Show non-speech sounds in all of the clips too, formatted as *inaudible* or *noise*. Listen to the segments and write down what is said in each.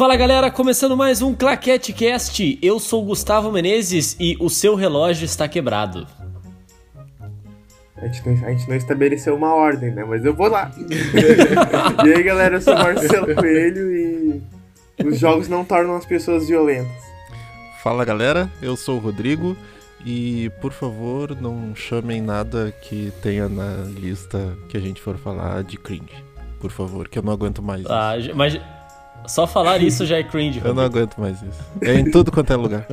Fala galera, começando mais um Claquete Cast. Eu sou o Gustavo Menezes e o seu relógio está quebrado. A gente, não, a gente não estabeleceu uma ordem, né? Mas eu vou lá. *laughs* e aí galera, eu sou o Marcelo Coelho e os jogos não tornam as pessoas violentas. Fala galera, eu sou o Rodrigo e por favor não chamem nada que tenha na lista que a gente for falar de cringe. Por favor, que eu não aguento mais isso. Ah, mas só falar isso já é cringe. Eu não aguento mais isso. É em tudo quanto é lugar.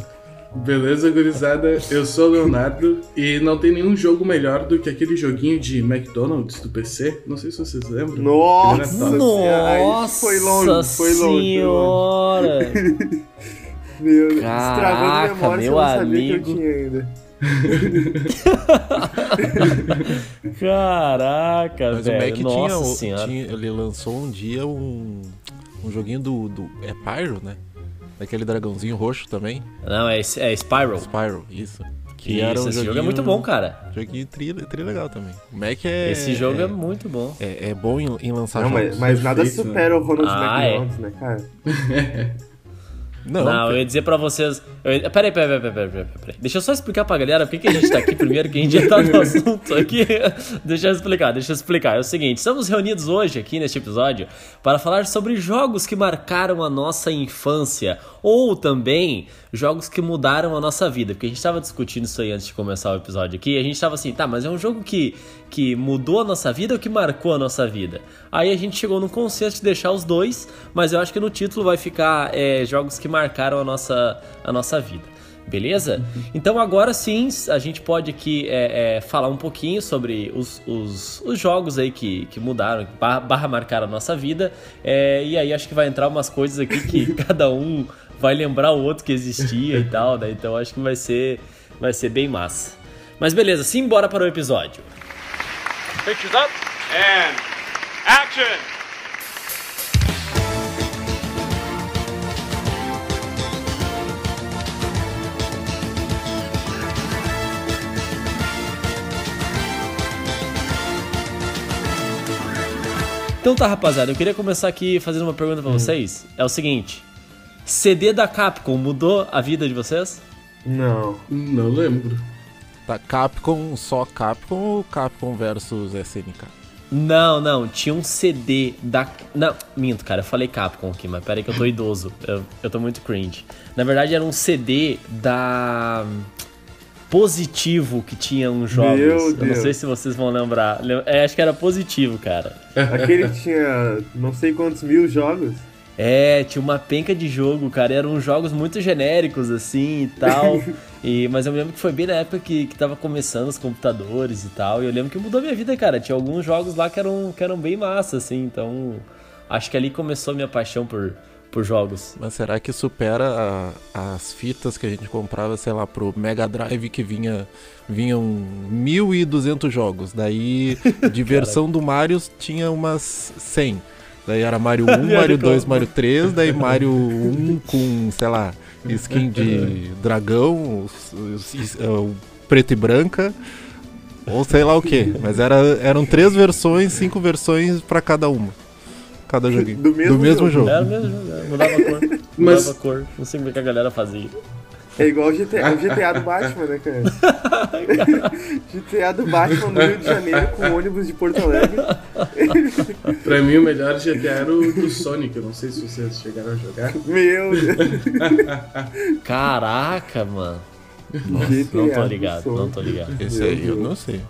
Beleza, gurizada? Eu sou o Leonardo e não tem nenhum jogo melhor do que aquele joguinho de McDonald's do PC. Não sei se vocês lembram. Nossa! Nossa! Foi longe, foi longe. Senhora! *laughs* Meu Deus, Caraca, estragando memória, meu você não sabia amigo. que eu tinha ainda. *laughs* Caraca, Mas velho. o Mac Nossa tinha, senhora. tinha- Ele lançou um dia um, um joguinho do, do. É Pyro, né? Daquele dragãozinho roxo também. Não, é, é Spiral. Spyro, isso. Que Isso, era um esse jogo é muito bom, cara. Joguinho tri, tri legal também. O Mac é. Esse jogo é, muito bom. é, é bom em, em lançar Não, jogos. mas, mas nada perfeito, supera o Ronald Ah, é. McDonald's, né, cara? *laughs* Não, Não, eu ia dizer pra vocês. Eu... Peraí, peraí, peraí, peraí, peraí, peraí. Deixa eu só explicar pra galera por que que a gente tá aqui primeiro, que a gente já tá no *laughs* assunto aqui. deixa eu explicar, deixa eu explicar. É o seguinte: estamos reunidos hoje aqui neste episódio para falar sobre jogos que marcaram a nossa infância ou também jogos que mudaram a nossa vida. Porque a gente tava discutindo isso aí antes de começar o episódio aqui. E a gente tava assim, tá, mas é um jogo que, que mudou a nossa vida ou que marcou a nossa vida? Aí a gente chegou no consenso de deixar os dois, mas eu acho que no título vai ficar é, jogos que marcaram a nossa, a nossa vida. Beleza? Então agora sim a gente pode aqui é, é, falar um pouquinho sobre os, os, os jogos aí que, que mudaram, barra, barra marcaram a nossa vida. É, e aí acho que vai entrar umas coisas aqui que *laughs* cada um vai lembrar o outro que existia e tal, né? Então acho que vai ser, vai ser bem massa. Mas beleza, simbora para o episódio. Pictures up and action. Então tá, rapaziada, eu queria começar aqui fazendo uma pergunta pra vocês. É o seguinte: CD da Capcom mudou a vida de vocês? Não. Não lembro. Tá Capcom, só Capcom ou Capcom versus SNK? Não, não, tinha um CD da. Não, minto, cara, eu falei Capcom aqui, mas peraí que eu tô *laughs* idoso. Eu, eu tô muito cringe. Na verdade, era um CD da. Positivo que tinha uns jogos. Meu Eu não Deus. sei se vocês vão lembrar. Lem- É, acho que era positivo, cara. Aquele que tinha não sei quantos mil jogos. É, tinha uma penca de jogo, cara. Eram jogos muito genéricos, assim e tal. *laughs* e, mas eu lembro que foi bem na época que, que tava começando os computadores e tal. E eu lembro que mudou minha vida, cara. Tinha alguns jogos lá que eram, que eram bem massa, assim. Então, acho que ali começou minha paixão por, por jogos. Mas será que supera a- as fitas que a gente comprava, sei lá, pro Mega Drive que vinha vinham 1.200 jogos. Daí, *laughs* de versão do Mario tinha umas 100. Daí era Mario 1, *laughs* Mario 2, Mario 3, daí *laughs* Mario 1 com, sei lá, skin de *laughs* dragão, o preto e branca, ou sei lá o que. Mas era, eram três versões, cinco versões pra cada uma. Cada joguinho. Do mesmo jogo. jogo. Era mesmo jogo, era, mudava a cor. Mudava Mas- a cor. Não sei como é que a galera fazia. É igual o GTA, o GTA do Batman, né, cara? *laughs* GTA do Batman no Rio de Janeiro com ônibus de Porto Alegre. *laughs* Pra mim, o melhor GTA era o do Sonic. Eu não sei se vocês chegaram a jogar. Meu Deus. Caraca, mano. GTA Não tô do ligado, não tô ligado. Esse aí eu não sei.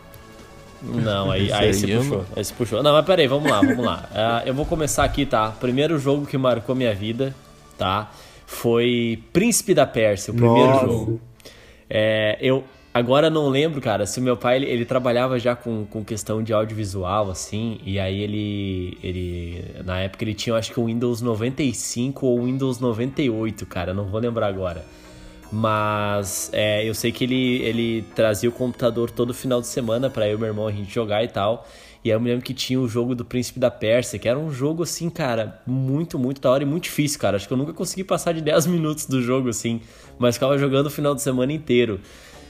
Não, aí, aí aí se puxou. não- Aí se puxou. Não, mas peraí, vamos lá, vamos lá. Ah, eu vou começar aqui, tá? Primeiro jogo que marcou minha vida, tá? Foi Príncipe da Pérsia, o primeiro Nossa. jogo. É, eu agora não lembro, cara, se o meu pai ele, ele trabalhava já com, com questão de audiovisual, assim, e aí ele, ele. Na época ele tinha, acho que o Windows 95 ou Windows 98, cara, não vou lembrar agora. Mas é, eu sei que ele, ele trazia o computador todo final de semana pra eu e meu irmão a gente jogar e tal. E aí eu me lembro que tinha o jogo do Príncipe da Pérsia, que era um jogo assim, cara, muito, muito da hora e muito difícil, cara. Acho que eu nunca consegui passar de 10 *laughs* minutos do jogo, assim, mas ficava jogando o final de semana inteiro.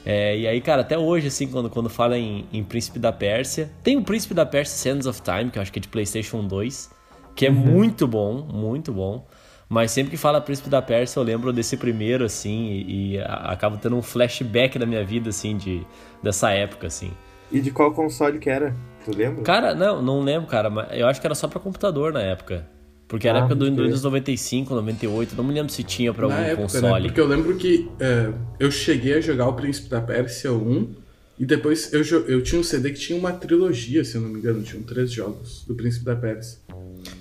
É, e aí, cara, até hoje, assim, quando, quando fala em, em Príncipe da Pérsia, tem o Príncipe da Pérsia Sands of Time, que eu acho que é de PlayStation 2, que é muito bom, muito bom. Mas sempre que fala Príncipe da Pérsia, eu lembro desse primeiro, assim, e, e acabo tendo um flashback da minha vida, assim, de, dessa época, assim. E de qual console que era? Tu lembra? Cara, não, não lembro, cara, mas eu acho que era só pra computador na época. Porque era Ah, a época do. Windows 95, 98, não me lembro se tinha pra Na algum época, né? console. Porque eu lembro que é, eu cheguei a jogar o Príncipe da Pérsia 1 e depois eu, eu tinha um CD que tinha uma trilogia, se eu não me engano, tinham três jogos do Príncipe da Pérsia.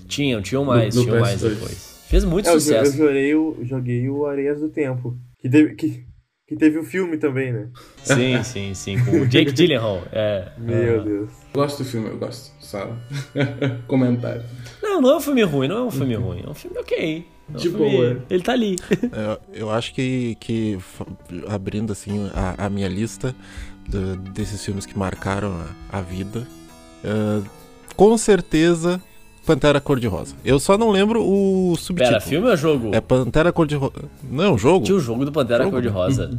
Tinham, tinham mais, tinham mais PS2. depois. Fez muito É, eu, jo- eu sucesso. joguei o, joguei o Areias do Tempo. Que teve, que, que teve o filme também, né? Sim, *laughs* sim, sim. Com o Jake Gyllenhaal. É. Meu. Deus. Gosto do filme, eu gosto. Só *laughs* comentário. Não, não é um filme ruim, não é um filme ruim. É um filme ok. É um De boa. Ele tá ali. Eu, eu acho que, que abrindo assim a, a minha lista do- desses filmes que marcaram a, a vida, eh, com certeza Pantera Cor-de-Rosa. Eu só não lembro o subtítulo. Pera, filme ou jogo? É Pantera Cor-de-Rosa. Não, jogo. Tinha o jogo do Pantera Jogo? Cor-de-Rosa.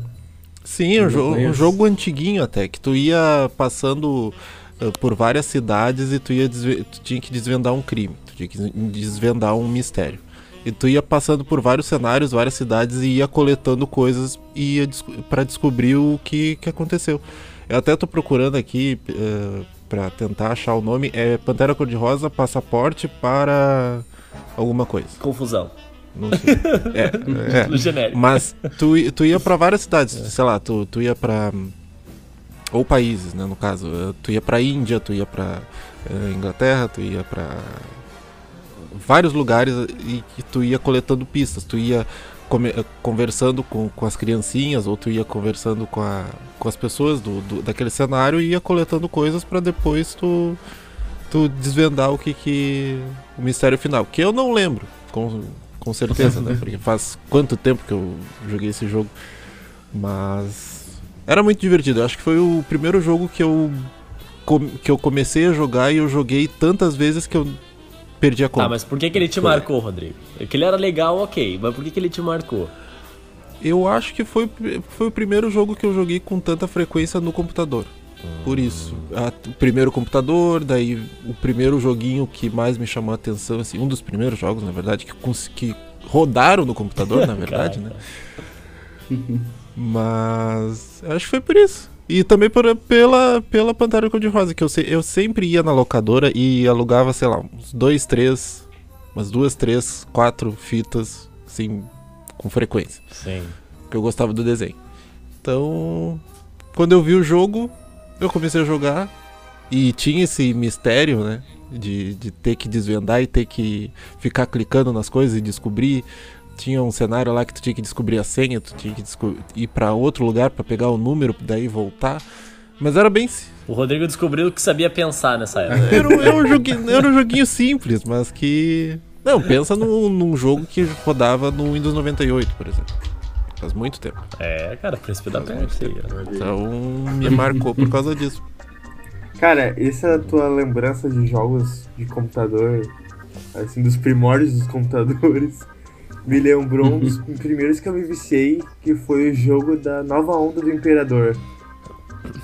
Sim, um, Eu jo- um jogo antiguinho até, que tu ia passando eh, por várias cidades e tu, ia desve- tu tinha que desvendar um crime, tu tinha que desvendar um mistério. E tu ia passando por vários cenários, várias cidades e ia coletando coisas e ia desco- pra descobrir o que, que aconteceu. Eu até tô procurando aqui eh, pra tentar achar o nome, é Pantera Cor-de-Rosa Passaporte para alguma coisa. Confusão. Não sei. *laughs* é, é. No genérico. Mas tu, tu ia pra várias cidades, sei lá, tu, tu ia pra. Ou países, né, no caso. eh, Tu ia pra Índia, tu ia pra eh, Inglaterra, tu ia pra. Vários lugares e, e tu ia coletando pistas. Tu ia conversando com, com as criancinhas, ou tu ia conversando com, a, com as pessoas do, do- daquele cenário e ia coletando coisas pra depois tu, tu desvendar o que que. o mistério final. Que eu não lembro, com, com certeza, né? *laughs* Porque faz quanto tempo que eu joguei esse jogo. Mas. Era muito divertido. Eu acho que foi o primeiro jogo que eu. que eu comecei a jogar e eu joguei tantas vezes que eu perdi a conta. Ah, mas por que, que ele te Foi. marcou, Rodrigo? Que ele era legal, ok. Mas por que, que ele te marcou? Eu acho que foi, foi o primeiro jogo que eu joguei com tanta frequência no computador. Por isso. A- o primeiro computador, daí o primeiro joguinho que mais me chamou a atenção, assim, um dos primeiros jogos, na verdade, que, que rodaram no computador, na *laughs* verdade, né? Mas acho que foi por isso. E também por, pela, pela Pantera Cor-de-Rosa, que eu, eu sempre ia na locadora e alugava, sei lá, uns dois, três, umas duas, três, quatro fitas, assim, com frequência Sim. porque eu gostava do desenho. Então, quando eu vi o jogo, eu comecei a jogar e tinha esse mistério, né? De, de ter que desvendar e ter que ficar clicando nas coisas e descobrir. Tinha um cenário lá que tu tinha que descobrir a senha, tu tinha que ir pra outro lugar pra pegar o número, daí voltar. Mas era bem. O Rodrigo descobriu que sabia pensar nessa época. *laughs* Era, um- era um, joguinho, era um joguinho simples, mas que. Não, pensa num, num jogo que rodava no Windows 98, por exemplo. Faz muito tempo. É, cara, Príncipe da Pérsia. Então me marcou por causa disso. Cara, essa tua lembrança de jogos de computador, assim, dos primórdios dos computadores, me lembrou *laughs* um dos primeiros que eu me viciei, que foi o jogo da nova onda do Imperador.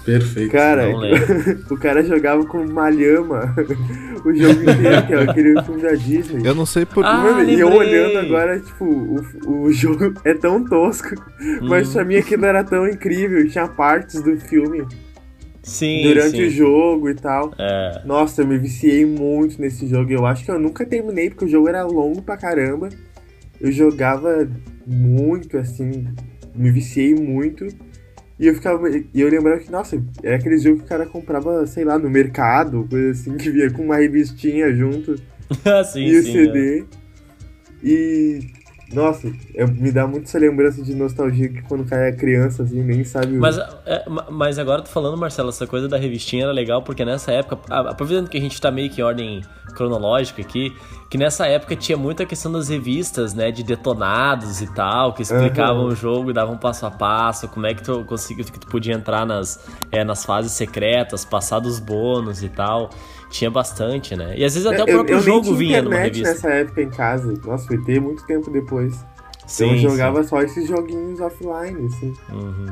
Perfeito. Cara, *laughs* o cara jogava com uma lhama *laughs* o jogo inteiro, que é aquele filme da Disney. Eu não sei por Ah, e eu olhando agora, tipo, o, o jogo é tão tosco, mas Hum. pra mim aquilo era tão incrível, tinha partes do filme Sim, durante sim. o jogo e tal. É. Nossa, eu me viciei muito nesse jogo. Eu acho que eu nunca terminei, porque o jogo era longo pra caramba. Eu jogava muito, assim, me viciei muito. E eu ficava. E eu lembrava que, nossa, era aquele jogo que o cara comprava, sei lá, no mercado, coisa assim, que vinha com uma revistinha junto *laughs* sim, e o sim. é. CD. E. Nossa, me dá muito essa lembrança de nostalgia que quando o cara é criança, assim, nem sabe. o- Mas, é, ma- mas agora tô falando, Marcelo, essa coisa da revistinha era legal porque nessa época, a- aproveitando que a gente tá meio que em ordem cronológica aqui, que nessa época tinha muita questão das revistas, né, de detonados e tal, que explicavam Aham. o jogo, davam passo a passo, como é que tu conseguia, que tu podia entrar nas, é, nas fases secretas, passar dos bônus e tal. Tinha bastante, né? E às vezes até o Eu- próprio eu nem jogo vinha numa revista. nessa época em casa. Nossa, foi ter muito tempo depois. Sim, eu sim. jogava só esses joguinhos offline, assim. Uhum.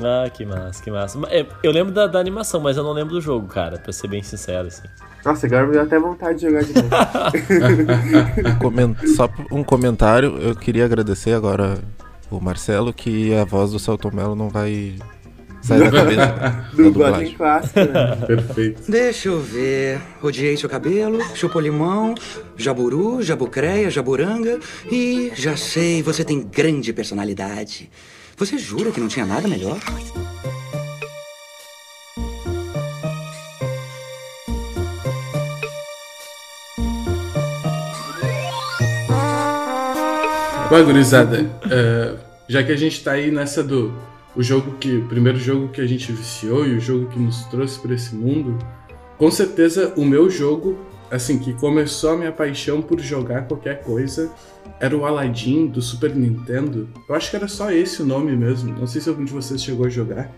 Ah, que massa, que massa. É, Eu lembro da, da animação, mas eu não lembro do jogo, cara, pra ser bem sincero, assim. Nossa, agora me deu até vontade de jogar de novo. *laughs* Só um comentário, eu queria agradecer agora o Marcelo que a voz do Celton Mello não vai sair da cabeça *laughs* Dublagem clássica, né? Perfeito. Deixa eu ver. Odiei seu cabelo, chupou limão, jaburu, jabucreia, jaburanga e já sei, você tem grande personalidade. Você jura que não tinha nada melhor? Bom, gurizada, é, já que a gente tá aí nessa do o jogo que o primeiro jogo que a gente viciou e o jogo que nos trouxe para esse mundo, com certeza o meu jogo, assim, que começou a minha paixão por jogar qualquer coisa, era o Aladdin do Super Nintendo. Eu acho que era só esse o nome mesmo. Não sei se algum de vocês chegou a jogar.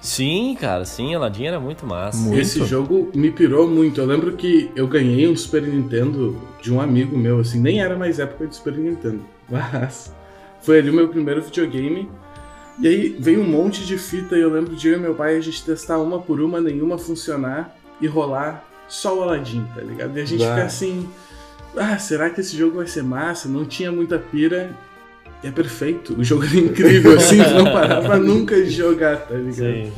Sim, cara, sim, Aladdin era muito massa. Muito. Esse jogo me pirou muito. Eu lembro que eu ganhei um Super Nintendo de um amigo meu, assim, nem era mais época de Super Nintendo, *laughs* mas foi ali o meu primeiro videogame. E aí veio um monte de fita e eu lembro de eu e meu pai a gente testar uma por uma, nenhuma funcionar e rolar só o Aladdin, tá ligado? E a gente Bah. fica assim, ah, será que esse jogo vai ser massa? Não tinha muita pira. E é perfeito, o jogo era incrível, assim, *laughs* não parava nunca de jogar, tá ligado? Sim.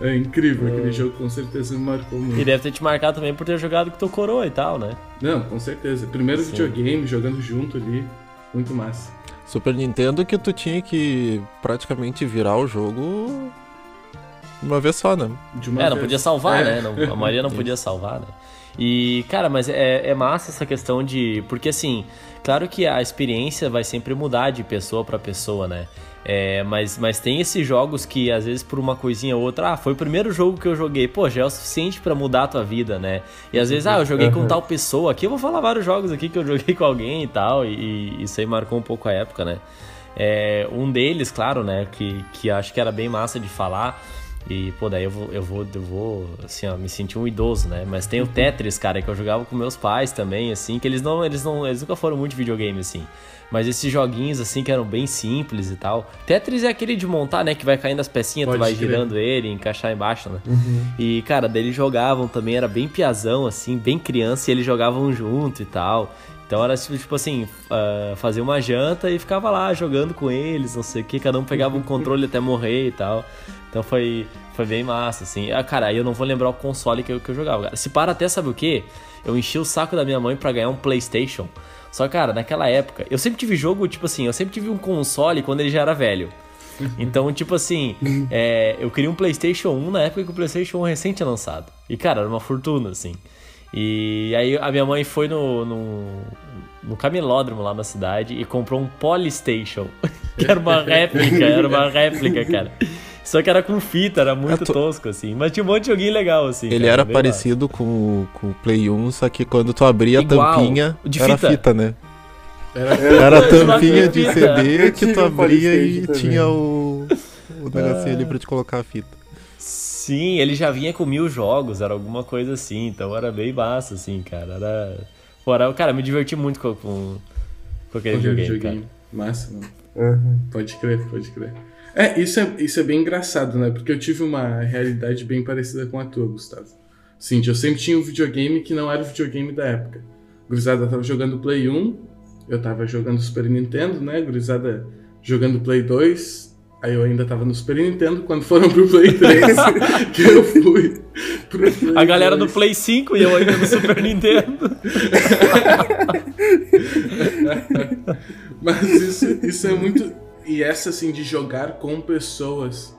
É incrível, aquele jogo com certeza me marcou muito. E deve ter te marcado também por ter jogado com teu coroa e tal, né? Não, com certeza. Primeiro Sim. videogame, jogando junto ali. Muito massa. Super Nintendo que tu tinha que praticamente virar o jogo uma vez só, né? De uma É, não vez. podia salvar, É. né? Não- a maioria não *laughs* podia salvar, né? E, cara, mas é, é massa essa questão de. Porque, assim, claro que a experiência vai sempre mudar de pessoa pra pessoa, né? É, mas, mas tem esses jogos que, às vezes, por uma coisinha ou outra, ah, foi o primeiro jogo que eu joguei, pô, já é o suficiente pra mudar a tua vida, né? E às vezes, ah, eu joguei com Uhum. tal pessoa, aqui eu vou falar vários jogos aqui que eu joguei com alguém e tal, e, e isso aí marcou um pouco a época, né? É, um deles, claro, né, que, que acho que era bem massa de falar. E, pô, daí eu vou, eu vou, eu vou, assim, ó, me sentir um idoso, né? Mas tem o Tetris, cara, que eu jogava com meus pais também, assim, que eles não, eles não, eles nunca foram muito de videogame, assim. Mas esses joguinhos, assim, que eram bem simples e tal. Tetris é aquele de montar, né? Que vai caindo as pecinhas, tu Pode vai crer. girando ele, encaixar embaixo, né? E, cara, daí eles jogavam também, era bem piazão, assim, bem criança, e eles jogavam junto e tal. Então era tipo, tipo assim, ah, fazer uma janta e ficava lá jogando com eles, não sei o que, cada um pegava um controle até morrer e tal. Então foi, foi bem massa, assim. Ah, cara, aí eu não vou lembrar o console que eu, que eu jogava. cara. Se para até, sabe o que? Eu enchi o saco da minha mãe pra ganhar um Playstation. Só, cara, naquela época, eu sempre tive jogo, tipo assim, eu sempre tive um console quando ele já era velho. Então, tipo assim, é, eu queria um PlayStation 1 na época que o PlayStation 1 recém tinha lançado. E, cara, era uma fortuna, assim. E aí a minha mãe foi no, no, no camelódromo lá na cidade e comprou um Polystation. *laughs* Que era uma réplica, era uma réplica, cara. Só que era com fita, era muito É, tu- tosco, assim. Mas tinha um monte de joguinho legal, assim. Ele cara, era parecido com, o- com o Play 1, só que quando tu abria Igual, a tampinha, de era fita. fita, né? Era, Era a tampinha de. CD que tu abria e também. tinha o, o negocinho ali pra te colocar a fita. Sim, ele já vinha com mil jogos, era alguma coisa assim, então era bem massa, assim, cara. Era. Pô, era... Cara, eu me diverti muito com, com, com aquele cara. joguinho. Massa, mano. Uhum. Pode crer, pode crer. É isso, é, isso é bem engraçado, né? Porque eu tive uma realidade bem parecida com a tua, Gustavo. Sim, eu sempre tinha um videogame que não era o videogame da época. Gurizada tava jogando Play 1, eu tava jogando Super Nintendo, né? Gurizada jogando Play 2, aí eu ainda tava no Super Nintendo, quando foram pro Play 3, *laughs* que eu fui pro Play A galera do 2. Play 5 e eu ainda no Super Nintendo. *laughs* Mas isso, isso é muito. E essa, assim, de jogar com pessoas,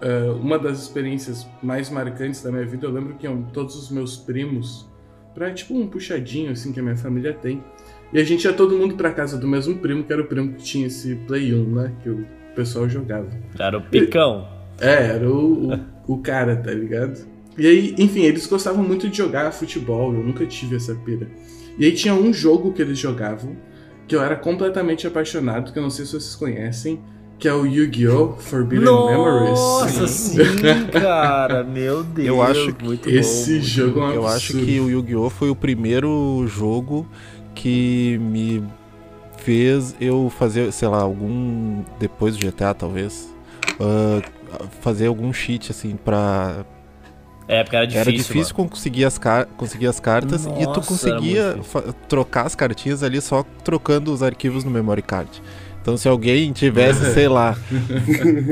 eh, uma das experiências mais marcantes da minha vida, eu lembro que iam todos os meus primos, pra tipo um puxadinho, assim, que a minha família tem. E a gente ia todo mundo pra casa do mesmo primo, que era o primo que tinha esse Play 1, né? Que o pessoal jogava. Era o picão. É, era o, o, o cara, tá ligado? E aí, enfim, eles gostavam muito de jogar futebol, eu nunca tive essa pira. E aí tinha um jogo que eles jogavam, que eu era completamente apaixonado, que eu não sei se vocês conhecem, que é o Yu-Gi-Oh! Forbidden Nossa, Memories. sim, cara. *laughs* Meu Deus. Eu acho muito Esse bom. jogo é um Eu acho absurdo. que o Yu-Gi-Oh! foi o primeiro jogo que me fez eu fazer, sei lá, algum. Depois do GTA, talvez. Uh, fazer algum cheat, assim, pra. É, porque era difícil. Era difícil mano. conseguir as, car conseguir as cartas Nossa, e tu conseguia trocar as cartinhas ali só trocando os arquivos no memory card. Então se alguém tivesse, *laughs* sei lá,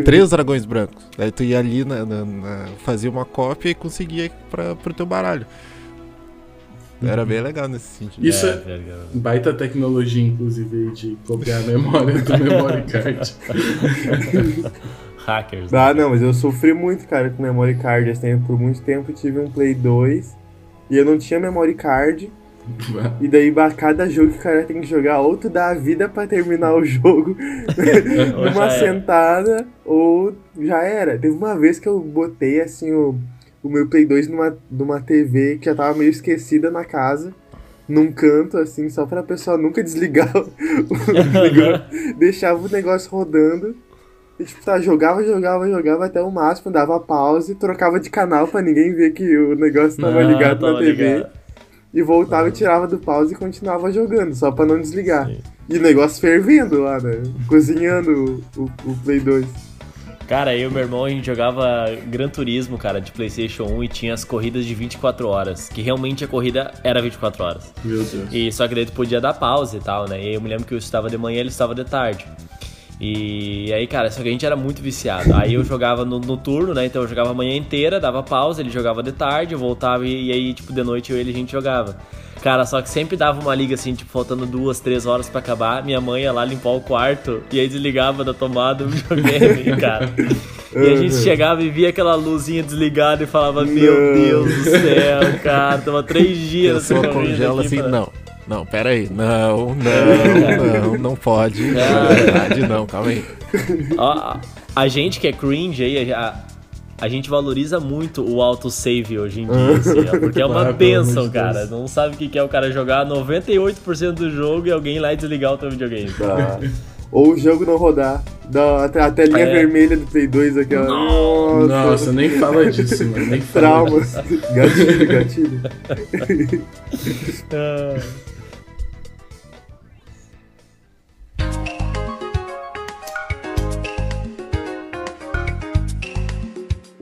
três dragões brancos, aí tu ia ali, na, na- na- fazia uma cópia e conseguia pra, pro teu baralho. Era bem legal nesse sentido. Isso É, é, baita tecnologia, inclusive, de copiar a memória do memory card. *laughs* Hackers. Ah, né? não, mas eu sofri muito, cara, com memory card. Assim, por muito tempo eu tive um Play 2 e eu não tinha memory card. *laughs* E daí, cada jogo que o cara tem que jogar, ou tu dá a vida pra terminar o jogo *laughs* numa sentada, ou já era. Teve uma vez que eu botei, assim, o, o meu Play 2 numa, numa TV que já tava meio esquecida na casa, num canto, assim, só pra pessoa nunca *laughs* desligar o, o negócio. Deixava o negócio rodando. E, tipo, tá, jogava, jogava, jogava até o máximo, dava pause, trocava de canal pra ninguém ver que o negócio tava Ah, ligado tava na TV. ligado. E voltava e tirava do pause e continuava jogando, só pra não desligar. Sim. E o negócio fervendo lá, né? Cozinhando o, o, o Play 2. Cara, eu e meu irmão, a gente jogava Gran Turismo, cara, de Playstation 1 e tinha as corridas de 24 horas. Que realmente a corrida era 24 horas. Meu Deus. E só que daí tu podia dar pausa e tal, né? E eu me lembro que eu estava de manhã ele estava de tarde. E aí, cara, só que a gente era muito viciado. Aí eu jogava no, no turno, né? Então eu jogava a manhã inteira, dava pausa, ele jogava de tarde, eu voltava e, e aí, tipo, de noite eu e ele a gente jogava. Cara, só que sempre dava uma liga assim, tipo, faltando duas, três horas pra acabar. Minha mãe ia lá limpar o quarto e aí desligava da tomada o videogame, *laughs* cara. E a gente chegava e via aquela luzinha desligada e falava: Meu. Deus do céu, cara, tava três dias pessoa corrida congela aqui assim, pra- não. Não, pera aí. Não, não, não, não pode. *laughs* Na verdade, não, calma aí. Ó, a, gente que é cringe aí, a, a gente valoriza muito o autosave hoje em dia, *laughs* assim, ó, porque é uma Ah, de cara. Deus. Não sabe o que é o cara jogar 98% do jogo e alguém lá desligar o teu videogame. Tá. *laughs* Ou o jogo não rodar. Dá a, te- a telinha É. vermelha do Play 2 aqui, ó. Nossa, Nossa, nem fala disso, mano. Nem fala trauma. disso. gatilho, gatilho.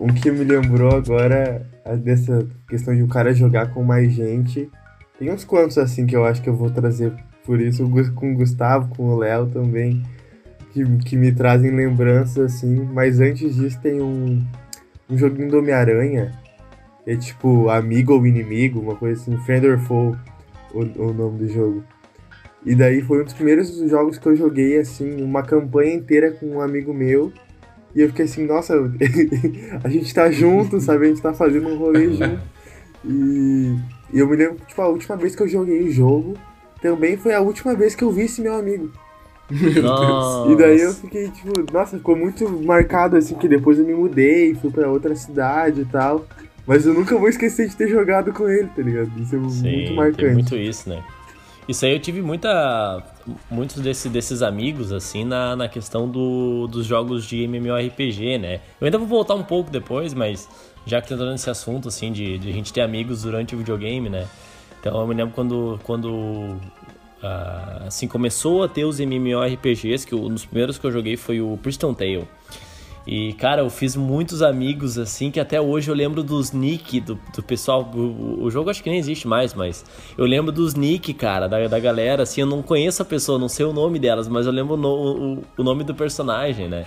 Um que me lembrou agora é dessa questão de o cara jogar com mais gente. Tem uns quantos assim que eu acho que eu vou trazer por isso, o com o Gustavo, com o Léo também, que, que me trazem lembranças assim. Mas antes disso tem um, um joguinho do Homem-Aranha, é tipo amigo ou inimigo, uma coisa assim, Friend or Foe, o, o nome do jogo. E daí foi um dos primeiros jogos que eu joguei, assim, uma campanha inteira com um amigo meu. E eu fiquei assim, nossa, *laughs* a gente tá junto, sabe? A gente tá fazendo um rolê junto. E, e eu me lembro, tipo, a última vez que eu joguei o jogo também foi a última vez que eu vi esse meu amigo. nossa. E daí eu fiquei, tipo, nossa, ficou muito marcado, assim, que depois eu me mudei, fui pra outra cidade e tal. Mas eu nunca vou esquecer de ter jogado com ele, tá ligado? Isso é Sim, muito tem marcante. muito isso, né? Isso aí eu tive muita. Muitos desse, desses amigos, assim, na, na questão do, dos jogos de MMORPG, né? Eu ainda vou voltar um pouco depois, mas já que tá entrando nesse assunto, assim, de, de a gente ter amigos durante o videogame, né? Então eu me lembro quando. quando ah, assim, começou a ter os MMORPGs, que um dos primeiros que eu joguei foi o Priston Tale. E, cara, eu fiz muitos amigos, assim, que até hoje eu lembro dos nick do, do pessoal. O, o jogo acho que nem existe mais, mas eu lembro dos nick, cara, da, da galera, assim, eu não conheço a pessoa, não sei o nome delas, mas eu lembro no- o, o nome do personagem, né?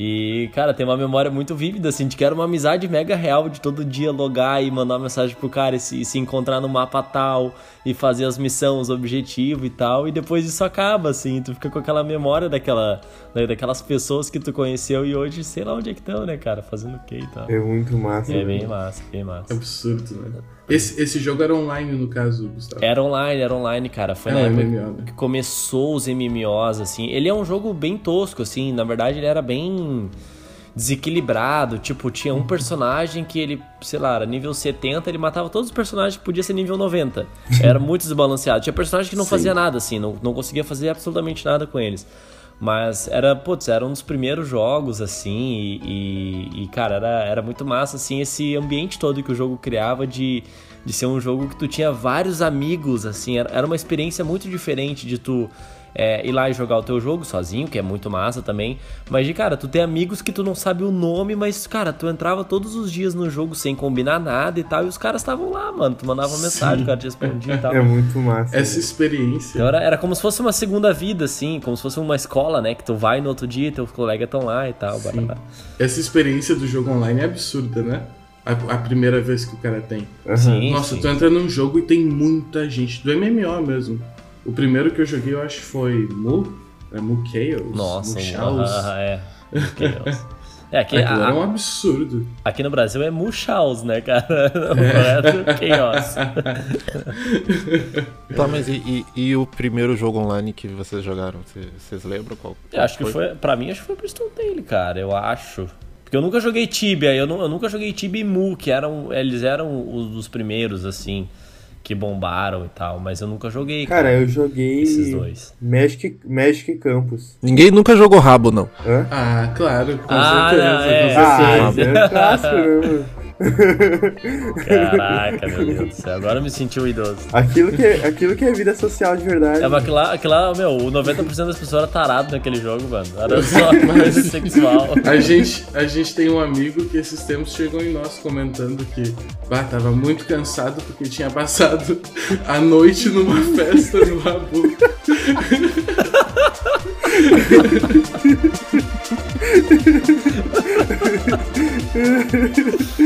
E, cara, tem uma memória muito vívida, assim, de que era uma amizade mega real de todo dia logar e mandar mensagem pro cara e se, se encontrar no mapa tal e fazer as missões, os objetivos e tal. E depois isso acaba, assim, tu fica com aquela memória daquela, da- daquelas pessoas que tu conheceu e hoje sei lá onde é que estão, né, cara, fazendo o que e tal. É muito massa. É bem massa, bem massa. Absurdo, né? Esse, esse jogo era online, no caso, Gustavo. Era online, era online, cara. Foi É na época MMO, né? que começou os MMOs, assim. Ele é um jogo bem tosco, assim. Na verdade, ele era bem desequilibrado. Tipo, tinha um personagem que ele, sei lá, era nível 70, ele matava todos os personagens que podia ser nível 90. Era muito desbalanceado. Tinha personagem que não *laughs* Sim. fazia nada, assim, não, não conseguia fazer absolutamente nada com eles. Mas era, putz, era um dos primeiros jogos, assim, e, e- e, cara, era, era muito massa, assim, esse ambiente todo que o jogo criava de, de ser um jogo que tu tinha vários amigos, assim, era, era uma experiência muito diferente de tu é, ir lá e jogar o teu jogo sozinho, que é muito massa também. Mas de cara, tu tem amigos que tu não sabe o nome, mas cara, tu entrava todos os dias no jogo sem combinar nada e tal, e os caras estavam lá, mano. Tu mandava uma mensagem, o cara te respondia e tal. É muito massa. Essa experiência. Então era, era como se fosse uma segunda vida, assim, como se fosse uma escola, né? Que tu vai no outro dia, teus colegas estão lá e tal. Essa experiência do jogo online é absurda, né? A, a primeira vez que o cara tem. Sim, Nossa, sim. tu entra num jogo e tem muita gente. Do MMO mesmo. O primeiro que eu joguei, eu acho que foi Mu. É Mu Chaos? Nossa, Mu um- Chaos. ah, *laughs* é. Chaos. É, aqui, Aquilo a- era um absurdo. aqui no Brasil é Muchaus, né, cara? *laughs* O correto é Chaos. *laughs* Tá, mas e, e- e o primeiro jogo online que vocês jogaram? Vocês, lembram qual? Eu acho que foi, pra mim, acho que foi Bristol Daily, cara, eu acho. Porque eu nunca joguei Tibia, eu, eu nunca joguei Tibia e Mu, que eram, eles eram os dos primeiros, assim, que bombaram e tal, mas eu nunca joguei, Cara, eu joguei esses dois. Magic, Magic Campus. Ninguém nunca jogou rabo, não. Hã? Ah, claro, com Ah, certeza. não, é. com Ah, certeza. isso é clássico, né, mano? Caraca, meu Deus do céu, agora eu me senti um idoso. Aquilo que, é, aquilo que é vida social de verdade. É, mas aquilo lá, aquilo lá, meu, o 90% das pessoas era tarado naquele jogo, mano. Era só *laughs* coisa sexual. A gente, a gente tem um amigo que esses tempos chegou em nós comentando que bah, tava muito cansado porque tinha passado a noite numa *laughs* festa no Rabu.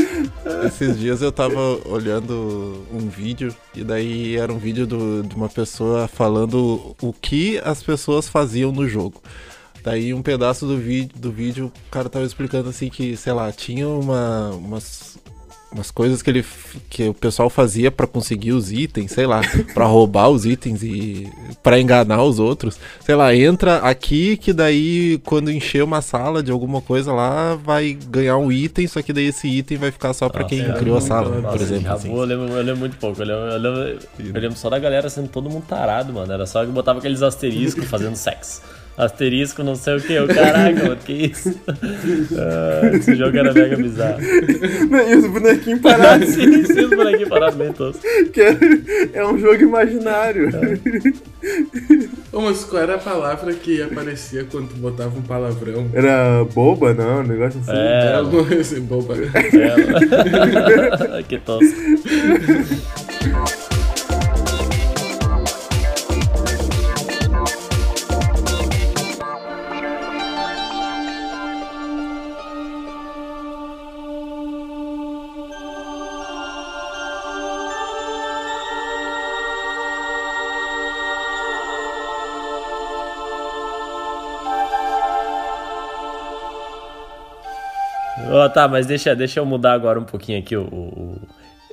*laughs* Esses dias eu tava olhando um vídeo e daí era um vídeo do- de uma pessoa falando o que as pessoas faziam no jogo. Daí um pedaço do vídeo, do vídeo o cara tava explicando assim que, sei lá, tinha uma, umas, umas coisas que ele que o pessoal fazia pra conseguir os itens, sei lá, pra roubar os itens e pra enganar os outros. Sei lá, entra aqui que daí quando encher uma sala de alguma coisa lá vai ganhar um item, só que daí esse item vai ficar só pra Nossa, quem cara, criou a sala, por Nossa, exemplo. Rabu assim. eu, lembro, eu lembro muito pouco. Eu lembro, eu, lembro, eu lembro só da galera sendo todo mundo tarado, mano. Era só que botava aqueles asteriscos fazendo sexo. Asterisco, não sei o que. Caraca, mano, que isso? *laughs* Ah, esse jogo era mega bizarro. E os bonequinhos parados, *laughs* sim, sim, os bonequinhos parados bem todos. que é, é um jogo imaginário. *laughs* Ô, mas qual era a palavra que aparecia quando tu botava um palavrão? Era boba, não? Um negócio assim. É, Era alguma coisa assim, boba. É, que tosco. Tá, mas deixa, deixa eu mudar agora um pouquinho aqui o. o-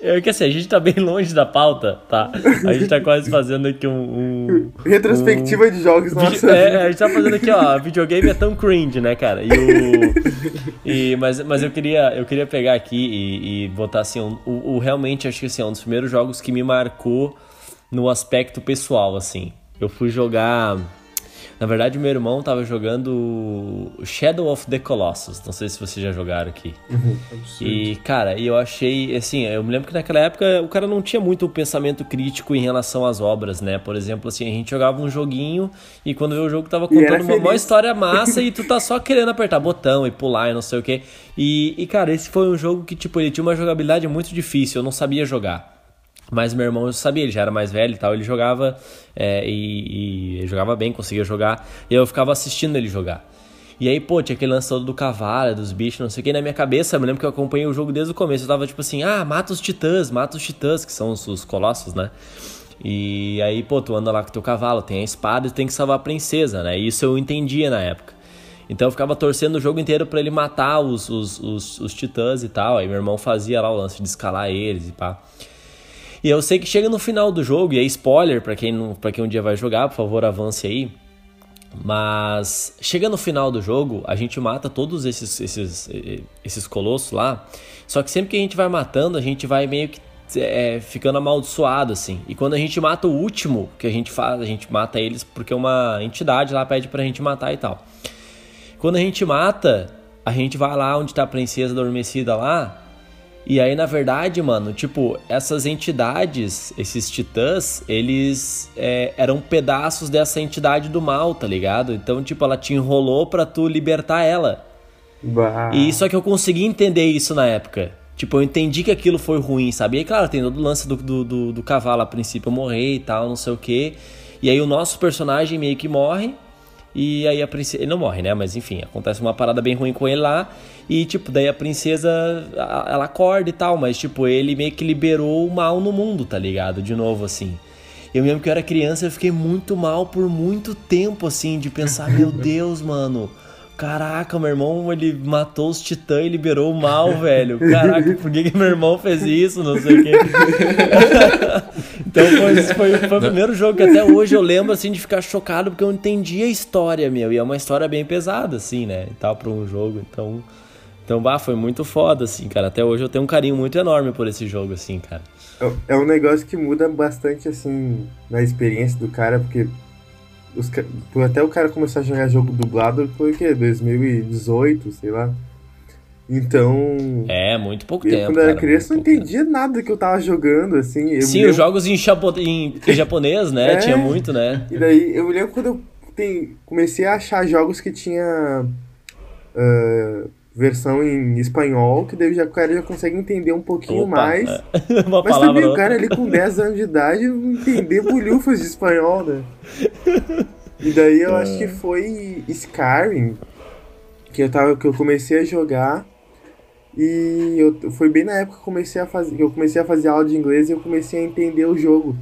É que assim, a gente tá bem *laughs* longe da pauta, tá? A gente tá quase fazendo aqui um. um- Retrospectiva de jogos, nossa. É, a gente tá fazendo aqui, ó, videogame é tão cringe, né, cara? E o. e, mas, mas eu queria, eu queria pegar aqui e, e botar assim, um- o, o realmente acho que assim, é um dos primeiros jogos que me marcou no aspecto pessoal, assim. Eu fui jogar. Na verdade, meu irmão tava jogando Shadow of the Colossus. Não sei se vocês já jogaram aqui. E, cara, eu achei, assim, eu me lembro que naquela época o cara não tinha muito o pensamento crítico em relação às obras, né? Por exemplo, assim, a gente jogava um joguinho e quando vê o jogo tava contando uma maior história massa e tu tá só *laughs* querendo apertar botão e pular e não sei o quê. E, e, cara, esse foi um jogo que, tipo, ele tinha uma jogabilidade muito difícil, eu não sabia jogar. Mas meu irmão eu sabia, ele já era mais velho e tal, ele jogava é, e, e jogava bem, conseguia jogar, e eu ficava assistindo ele jogar. E aí, pô, tinha aquele lance todo do cavalo, dos bichos, não sei o que, na minha cabeça, eu me lembro que eu acompanhei o jogo desde o começo, eu tava tipo assim, ah, mata os titãs, mata os titãs, que são os, os colossos, né? E aí, pô, tu anda lá com teu cavalo, tem a espada e tem que salvar a princesa, né? Isso eu entendia na época. Então eu ficava torcendo o jogo inteiro pra ele matar os, os, os, os titãs e tal. Aí meu irmão fazia lá o lance de escalar eles e pá. E eu sei que chega no final do jogo, e é spoiler pra quem, pra quem um dia vai jogar, por favor, avance aí. Mas chega no final do jogo, a gente mata todos esses, esses, esses colossos lá. Só que sempre que a gente vai matando, a gente vai meio que é, ficando amaldiçoado, assim. E quando a gente mata o último que a gente faz, a gente mata eles porque uma entidade lá pede pra gente matar e tal. Quando a gente mata, a gente vai lá onde tá a princesa adormecida lá. E aí, na verdade, mano, tipo, essas entidades, esses titãs, eles é, eram pedaços dessa entidade do mal, tá ligado? Então, tipo, ela te enrolou pra tu libertar ela. Bah. E só que eu consegui entender isso na época. Tipo, eu entendi que aquilo foi ruim, sabe? E aí, claro, tem todo o lance do, do, do, do cavalo a princípio morrer e tal, não sei o quê. E aí o nosso personagem meio que morre. E aí a princesa. Ele não morre, né? Mas enfim, acontece uma parada bem ruim com ele lá. E, tipo, daí a princesa. Ela acorda e tal. Mas, tipo, ele meio que liberou o mal no mundo, tá ligado? De novo, assim. Eu mesmo que eu era criança, eu fiquei muito mal por muito tempo, assim, de pensar, *laughs* meu Deus, mano. Caraca, meu irmão, ele matou os titãs e liberou o mal, velho. Caraca, por que, que meu irmão fez isso? Não sei o quê. *laughs* então foi, *laughs* foi, foi o primeiro jogo que até hoje eu lembro, assim, de ficar chocado, porque eu entendi a história, meu. E é uma história bem pesada, assim, né? E tal, pra um jogo. Então, então bah, foi muito foda, assim, cara. Até hoje eu tenho um carinho muito enorme por esse jogo, assim, cara. É- É um negócio que muda bastante, assim, na experiência do cara, porque os até o cara começar a jogar jogo dublado foi o quê? 2018, sei lá. Então, É, muito pouco eu, tempo. quando eu era cara, criança, não pouco tempo. entendia nada que eu tava jogando, assim. Eu Sim, lembro- os jogos em, chapo- em- em *laughs* japonês, né? É. Tinha muito, né? E daí, eu me lembro quando eu tem- comecei a achar jogos que tinha ah, versão em espanhol, que daí já, o cara já consegue entender um pouquinho Opa, mais. é. *laughs* Mas também o cara ali com 10 anos de idade entender bolhufas de espanhol, né? E daí eu acho que foi Skyrim que eu, tava, que eu comecei a jogar. E eu, foi bem na época que eu comecei a fazer, eu comecei a fazer aula de inglês e eu comecei a entender o jogo.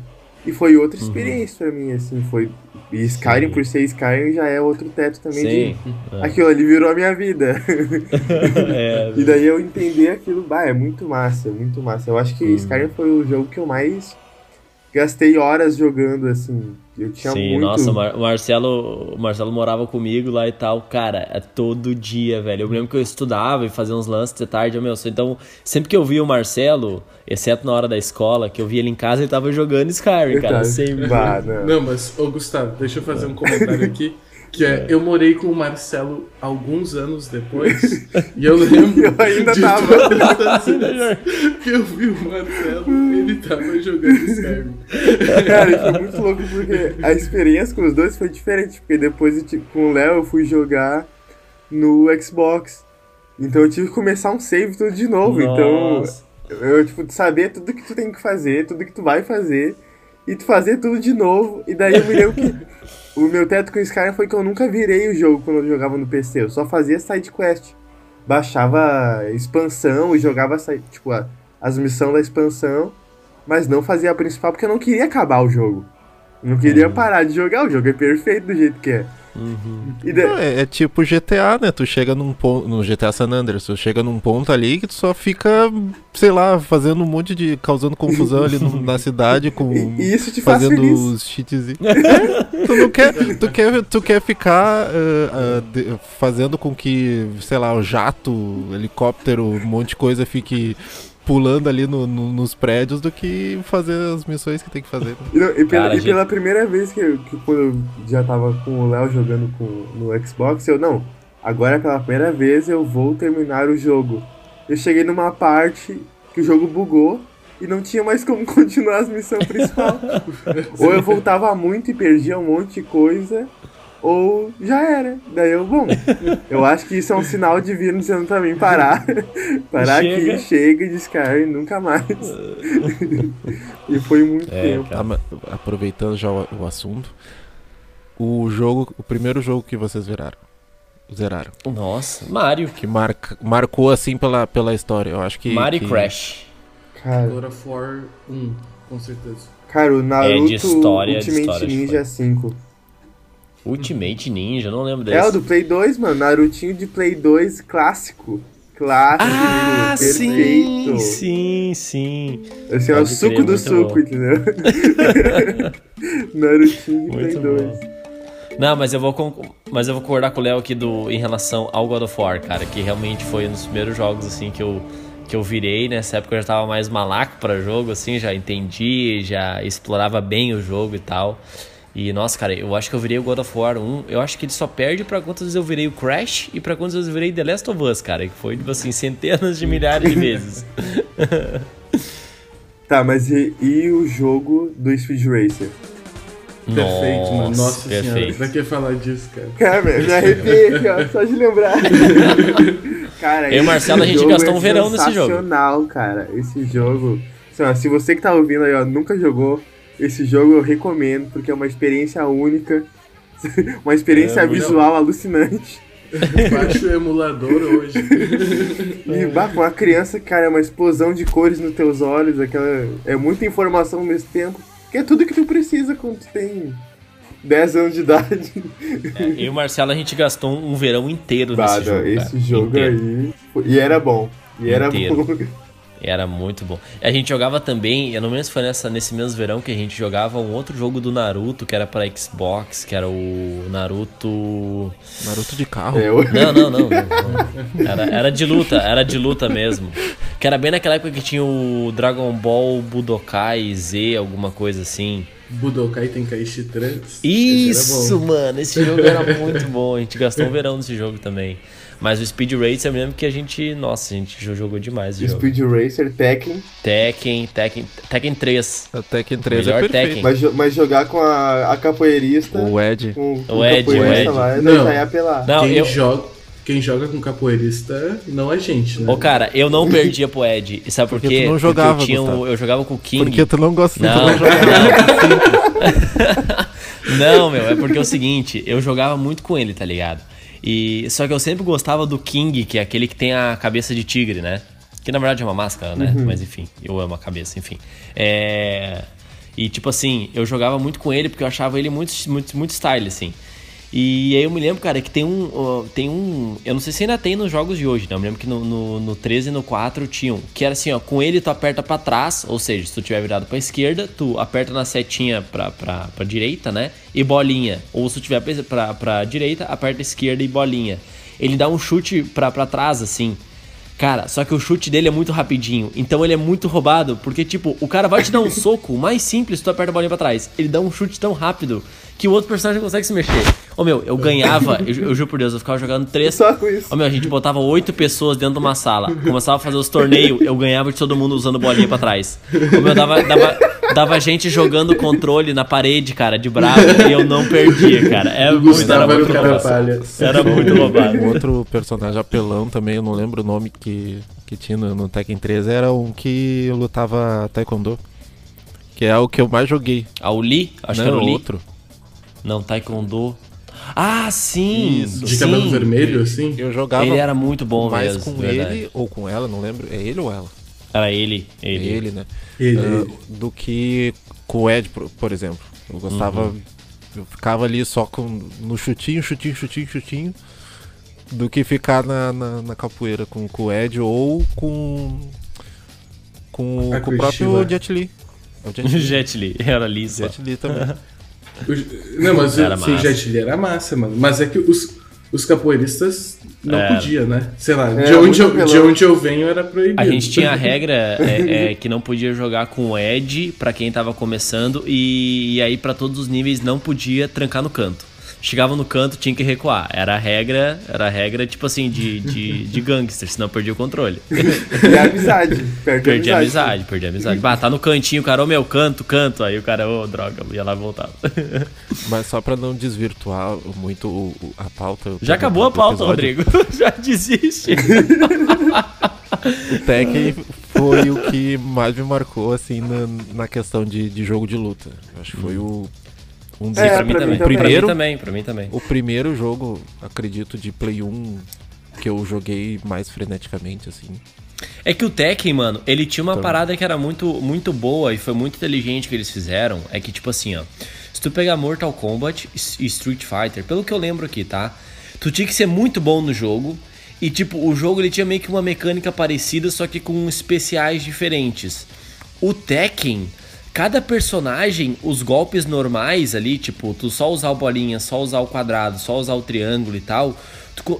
E foi outra experiência pra mim, assim, foi. E Skyrim, Sim. por ser Skyrim, já é outro teto também Sim. de. Aquilo ali virou a minha vida. *laughs* *laughs* É, E daí eu entender aquilo, bah, é muito massa, muito massa. Eu acho que Skyrim foi o jogo que eu mais gastei horas jogando, assim. Eu tinha Sim, muito. nossa, o Mar- Marcelo, o Marcelo morava comigo lá e tal. Cara, é todo dia, velho. Eu lembro que eu estudava e fazia uns lances de tarde, meu. Então, sempre que eu via o Marcelo, exceto na hora da escola, que eu via ele em casa, ele tava jogando Skyrim, cara. Tá. Sempre. Bah, não. Não, mas, ô Gustavo, deixa eu fazer um comentário *laughs* aqui. Que é, eu morei com o Marcelo alguns anos depois, e eu lembro *laughs* Eu ainda de tava. vezes *laughs* que eu vi o Marcelo, ele tava jogando Skyrim. *laughs* Cara, foi muito louco porque a experiência com os dois foi diferente. Porque depois eu, tipo, com o Léo eu fui jogar no Xbox. Então eu tive que começar um save tudo de novo. Nossa. Então eu, tipo, saber tudo que tu tem que fazer, tudo que tu vai fazer. E fazer tudo de novo. E daí eu me lembro que o meu teto com o Skyrim foi que eu nunca virei o jogo quando eu jogava no PC. Eu só fazia side quest. Baixava expansão e jogava, tipo, a- as missões da expansão mas não fazia a principal porque eu não queria acabar o jogo. Eu não queria parar de jogar, o jogo é perfeito do jeito que é. E da- Não, é, é tipo GTA, né? Tu chega num ponto. No GTA San Andreas, tu chega num ponto ali que tu só fica, sei lá, fazendo um monte de. causando confusão ali no- na cidade com. E- isso te faz fazendo feliz. os cheats. tu não quer. Tu quer, tu quer ficar ah, ah, de- fazendo com que, sei lá, o jato, helicóptero, um monte de coisa fique pulando ali no- no- nos prédios do que fazer as missões que tem que fazer. né? e, não, e pela, Cara, e gente- pela primeira vez que, eu- que quando eu já tava com o Léo jogando com, no Xbox, eu não. Agora pela primeira vez eu vou terminar o jogo. Eu cheguei numa parte que o jogo bugou e não tinha mais como *laughs* continuar as missões principais. *laughs* ou eu voltava muito e perdia um monte de coisa, ou já era. Daí eu, bom, *laughs* eu acho que isso é um sinal divino dizendo pra mim parar. *laughs* parar Chega. aqui, chega de Skyrim, nunca mais. *laughs* e foi muito É, tempo. cara. Aproveitando já o, o assunto, o jogo, o primeiro jogo que vocês viraram, zeraram, Nossa, Mario. que marca, marcou assim pela, pela história, eu acho que Mario que, Crash. Cara, God of War 1, com certeza. cara, o Naruto É história, de Ultimate história, Ninja 5. Ultimate Ninja, não lembro desse. É o do Play 2, mano. Narutinho de Play 2 clássico. Clássico, Ah, perfeito. sim, sim, sim. Esse é o Pode suco crer, do suco, bom. entendeu? *laughs* Narutinho de Play Muito 2. bom. Não, mas eu vou mas eu vou concordar com o Léo aqui do em relação ao God of War, cara, que realmente foi um dos primeiros jogos assim que eu que eu virei, nessa época eu já tava mais malaco pra jogo assim, já entendi, já explorava bem o jogo e tal. E, nossa, cara, eu acho que eu virei o God of War 1. Eu acho que ele só perde pra quantas vezes eu virei o Crash e pra quantas vezes eu virei The Last of Us, cara. Que foi, tipo assim, centenas de milhares de *laughs* vezes. Tá, mas e, e o jogo do Speed Racer? Perfeito, mano. Nossa senhora. perfeito. Pra que falar disso, cara? Cara, eu me arrepiei aqui, ó, só de lembrar. *laughs* cara, Eu e o Marcelo, a gente gastou é um verão nesse jogo. Sensacional, cara. Esse jogo. Se você que tá ouvindo aí, ó, nunca jogou, esse jogo eu recomendo, porque é uma experiência única. *laughs* uma experiência É, visual alucinante. Baixa o emulador hoje. *laughs* E bah, com a criança, cara, é uma explosão de cores nos teus olhos, aquela. É muita informação ao mesmo tempo. Que é tudo que tu precisa quando tu tem 10 anos de idade. Eu e o Marcelo, a gente gastou um verão inteiro Bah, nesse não, jogo. esse cara. jogo Inteiro. aí. E era bom. E era Inteiro. bom. Era muito bom. A gente jogava também, eu não lembro se foi nessa, nesse mesmo verão que a gente jogava um outro jogo do Naruto, que era pra Xbox, que era o Naruto. Naruto de carro. É, eu- Não, não, não. Era, era de luta, era de luta mesmo. Que era bem naquela época que tinha o Dragon Ball Budokai Z, alguma coisa assim. Budokai Tenkaichi 3. Isso, Esse mano, esse jogo era muito bom. A gente gastou um verão nesse jogo também. Mas o Speed Racer, eu me lembro que a gente. Nossa, a gente jogou demais jogo. Speed Racer, Tekken. Tekken, Tekken, Tekken 3. A Tekken 3 Melhor é perfeito. Tekken. Mas, mas jogar com a, a capoeirista. O Ed. Com, com O Ed, o Ed. lá, Não. já ia apelar. Não, quem, eu. joga, quem joga com capoeirista não é gente, né? Ô, cara, eu não perdia pro Ed. E sabe por Porque quê? tu não jogava, Porque eu, tinha um- eu jogava com o King. Porque tu não gosta Não, tu não joga. não. Não, meu, é porque é o seguinte, eu jogava muito com ele, tá ligado? E só que eu sempre gostava do King, que é aquele que tem a cabeça de tigre, né? Que na verdade é uma máscara, né? Mas enfim, eu amo a cabeça, enfim. É... E tipo assim, eu jogava muito com ele porque eu achava ele muito, muito, muito style, assim. E aí eu me lembro, cara, que tem um. tem um. Eu não sei se ainda tem nos jogos de hoje, né? Eu me lembro que no, no, no 13 e no 4 tinham. Que era assim, ó, com ele tu aperta pra trás, ou seja, se tu tiver virado pra esquerda, tu aperta na setinha pra, pra, pra direita, né? E bolinha. Ou se tu tiver pra, pra, pra direita, aperta esquerda e bolinha. Ele dá um chute pra, pra trás, assim. Cara, só que o chute dele é muito rapidinho. Então ele é muito roubado. Porque, tipo, o cara vai te dar um *laughs* soco mais simples, tu aperta a bolinha pra trás. Ele dá um chute tão rápido que o outro personagem consegue se mexer. Ô meu, eu ganhava, *laughs* eu, eu juro por Deus, eu ficava jogando três. Só com isso. Ô meu, a gente botava oito pessoas dentro de uma sala. Começava a fazer os torneios, eu ganhava de todo mundo usando bolinha pra trás. Ô meu, dava, dava, dava gente jogando controle na parede, cara, de bravo, e eu não perdia, cara. É, muito- era muito roubado. Era muito roubado. Um outro personagem apelão também, eu não lembro o nome que, que tinha no, no Tekken 3, era um que lutava Taekwondo. Que é o que eu mais joguei. Ah, o Lee? Acho não, que era o Lee. outro. Não, Taekwondo. Ah, sim! Isso. De sim. cabelo vermelho, assim? Eu jogava Ele era muito bom mais mesmo. com verdade. ele ou com ela, não lembro. É ele ou ela? Era ele. Ele. Ele, né? Ele. Ah, do que com o Ed, por, por exemplo. Eu gostava. Uhum. Eu ficava ali só com, no chutinho, chutinho, chutinho, chutinho. Do que ficar na, na, na capoeira com, com o Ed ou com. Com, com o próprio. Jet Li. É o Jet *laughs* Li. Jet Li. Era ali só. Jet Li também. *laughs* O- Não, mas Era o, sim, Li era massa, mano. Mas é que os, os capoeiristas não É. podiam, né? Sei lá, É, de, onde eu, de onde eu venho era proibido. A gente tinha a regra é, *laughs* é, que não podia jogar com o Ed pra quem tava começando e, e aí pra todos os níveis não podia trancar no canto. Chegava no canto, tinha que recuar. Era a regra, era a regra tipo assim de, de, de gangster, senão perdia o controle. E a amizade. Perde perdi a a amizade. amizade, perdi a amizade. Bah, tá no cantinho, cara, ô meu, canto, canto. Aí o cara, ô, droga, ia lá e voltava. *laughs* Mas só pra não desvirtuar muito o- o- a pauta. Já acabou a pauta, episódio, Rodrigo. *laughs* Já desiste. O Tekken foi o que mais me marcou, assim, na, na questão de, de jogo de luta. Acho que foi o. Um dos É, pra mim pra mim também. também. Pra mim Primeiro- também, pra mim também. O primeiro jogo, acredito, de Play 1 que eu joguei mais freneticamente, assim. É que o Tekken, mano, ele tinha uma Então. parada que era muito, muito boa e foi muito inteligente que eles fizeram. É que, tipo assim, ó. Se tu pegar Mortal Kombat e Street Fighter, pelo que eu lembro aqui, tá? Tu tinha que ser muito bom no jogo. E, tipo, o jogo ele tinha meio que uma mecânica parecida, só que com especiais diferentes. O Tekken, cada personagem, os golpes normais ali, tipo, tu só usar o bolinha, só usar o quadrado, só usar o triângulo e tal,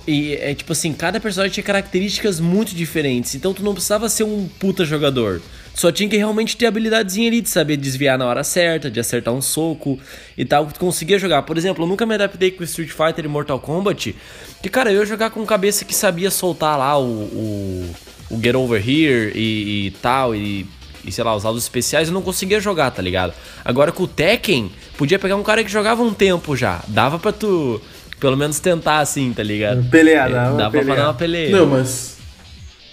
e é tipo assim, cada personagem tinha características muito diferentes. Então tu não precisava ser um puta jogador. Só tinha que realmente ter habilidadezinha ali de saber desviar na hora certa, de acertar um soco e tal, que tu conseguia jogar. Por exemplo, eu nunca me adaptei com Street Fighter e Mortal Kombat. Que, cara, eu ia jogar com cabeça que sabia soltar lá o, o, o Get Over Here e, e tal, e e sei lá, os especiais eu não conseguia jogar, tá ligado? Agora com o Tekken, podia pegar um cara que jogava um tempo já. Dava pra tu, pelo menos, tentar assim, tá ligado? Pelear, É, dava dava pra pelear. dar uma peleia. Não, mas.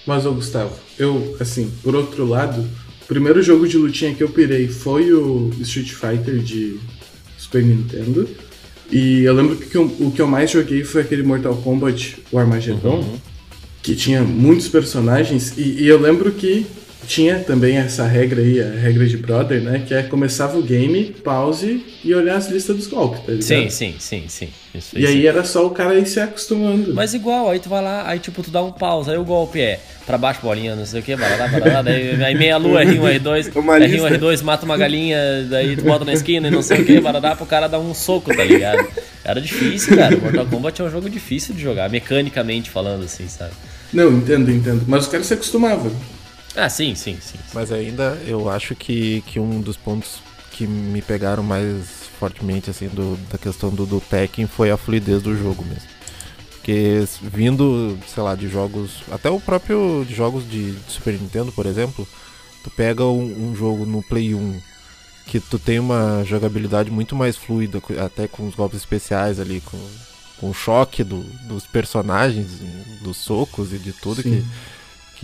Mas, ô Gustavo, eu, assim, por outro lado, o primeiro jogo de lutinha que eu pirei foi o Street Fighter de Super Nintendo. E eu lembro que o, o que eu mais joguei foi aquele Mortal Kombat, o Armageddon, que tinha muitos personagens. E, e eu lembro que tinha também essa regra aí, a regra de brother, né? Que é começava o game, pause e olhar as listas dos golpes, tá ligado? Sim, sim, sim, sim. Isso, E isso. aí era só o cara ir se acostumando. Mas igual, aí tu vai lá, aí tipo, tu dá um pause, aí o golpe é pra baixo, bolinha, não sei o que, barará, barará, daí aí meia lua, R1, R2, Uma R1, lista. R2, mata uma galinha, daí tu bota na esquina e não sei o que, barará, pro cara dar um soco, tá ligado? Era difícil, cara, Mortal Kombat é um jogo difícil de jogar, mecanicamente falando assim, sabe? Não, entendo, entendo. Mas os caras se acostumavam. Ah, sim, sim, sim. Mas ainda eu acho que, que um dos pontos que me pegaram mais fortemente assim do, da questão do, do Tekken foi a fluidez do jogo mesmo. Porque vindo, sei lá, de jogos, até o próprio de jogos de, de Super Nintendo, por exemplo, tu pega um, um jogo no Play 1 que tu tem uma jogabilidade muito mais fluida, até com os golpes especiais ali, com, com o choque do- dos personagens, dos socos e de tudo que,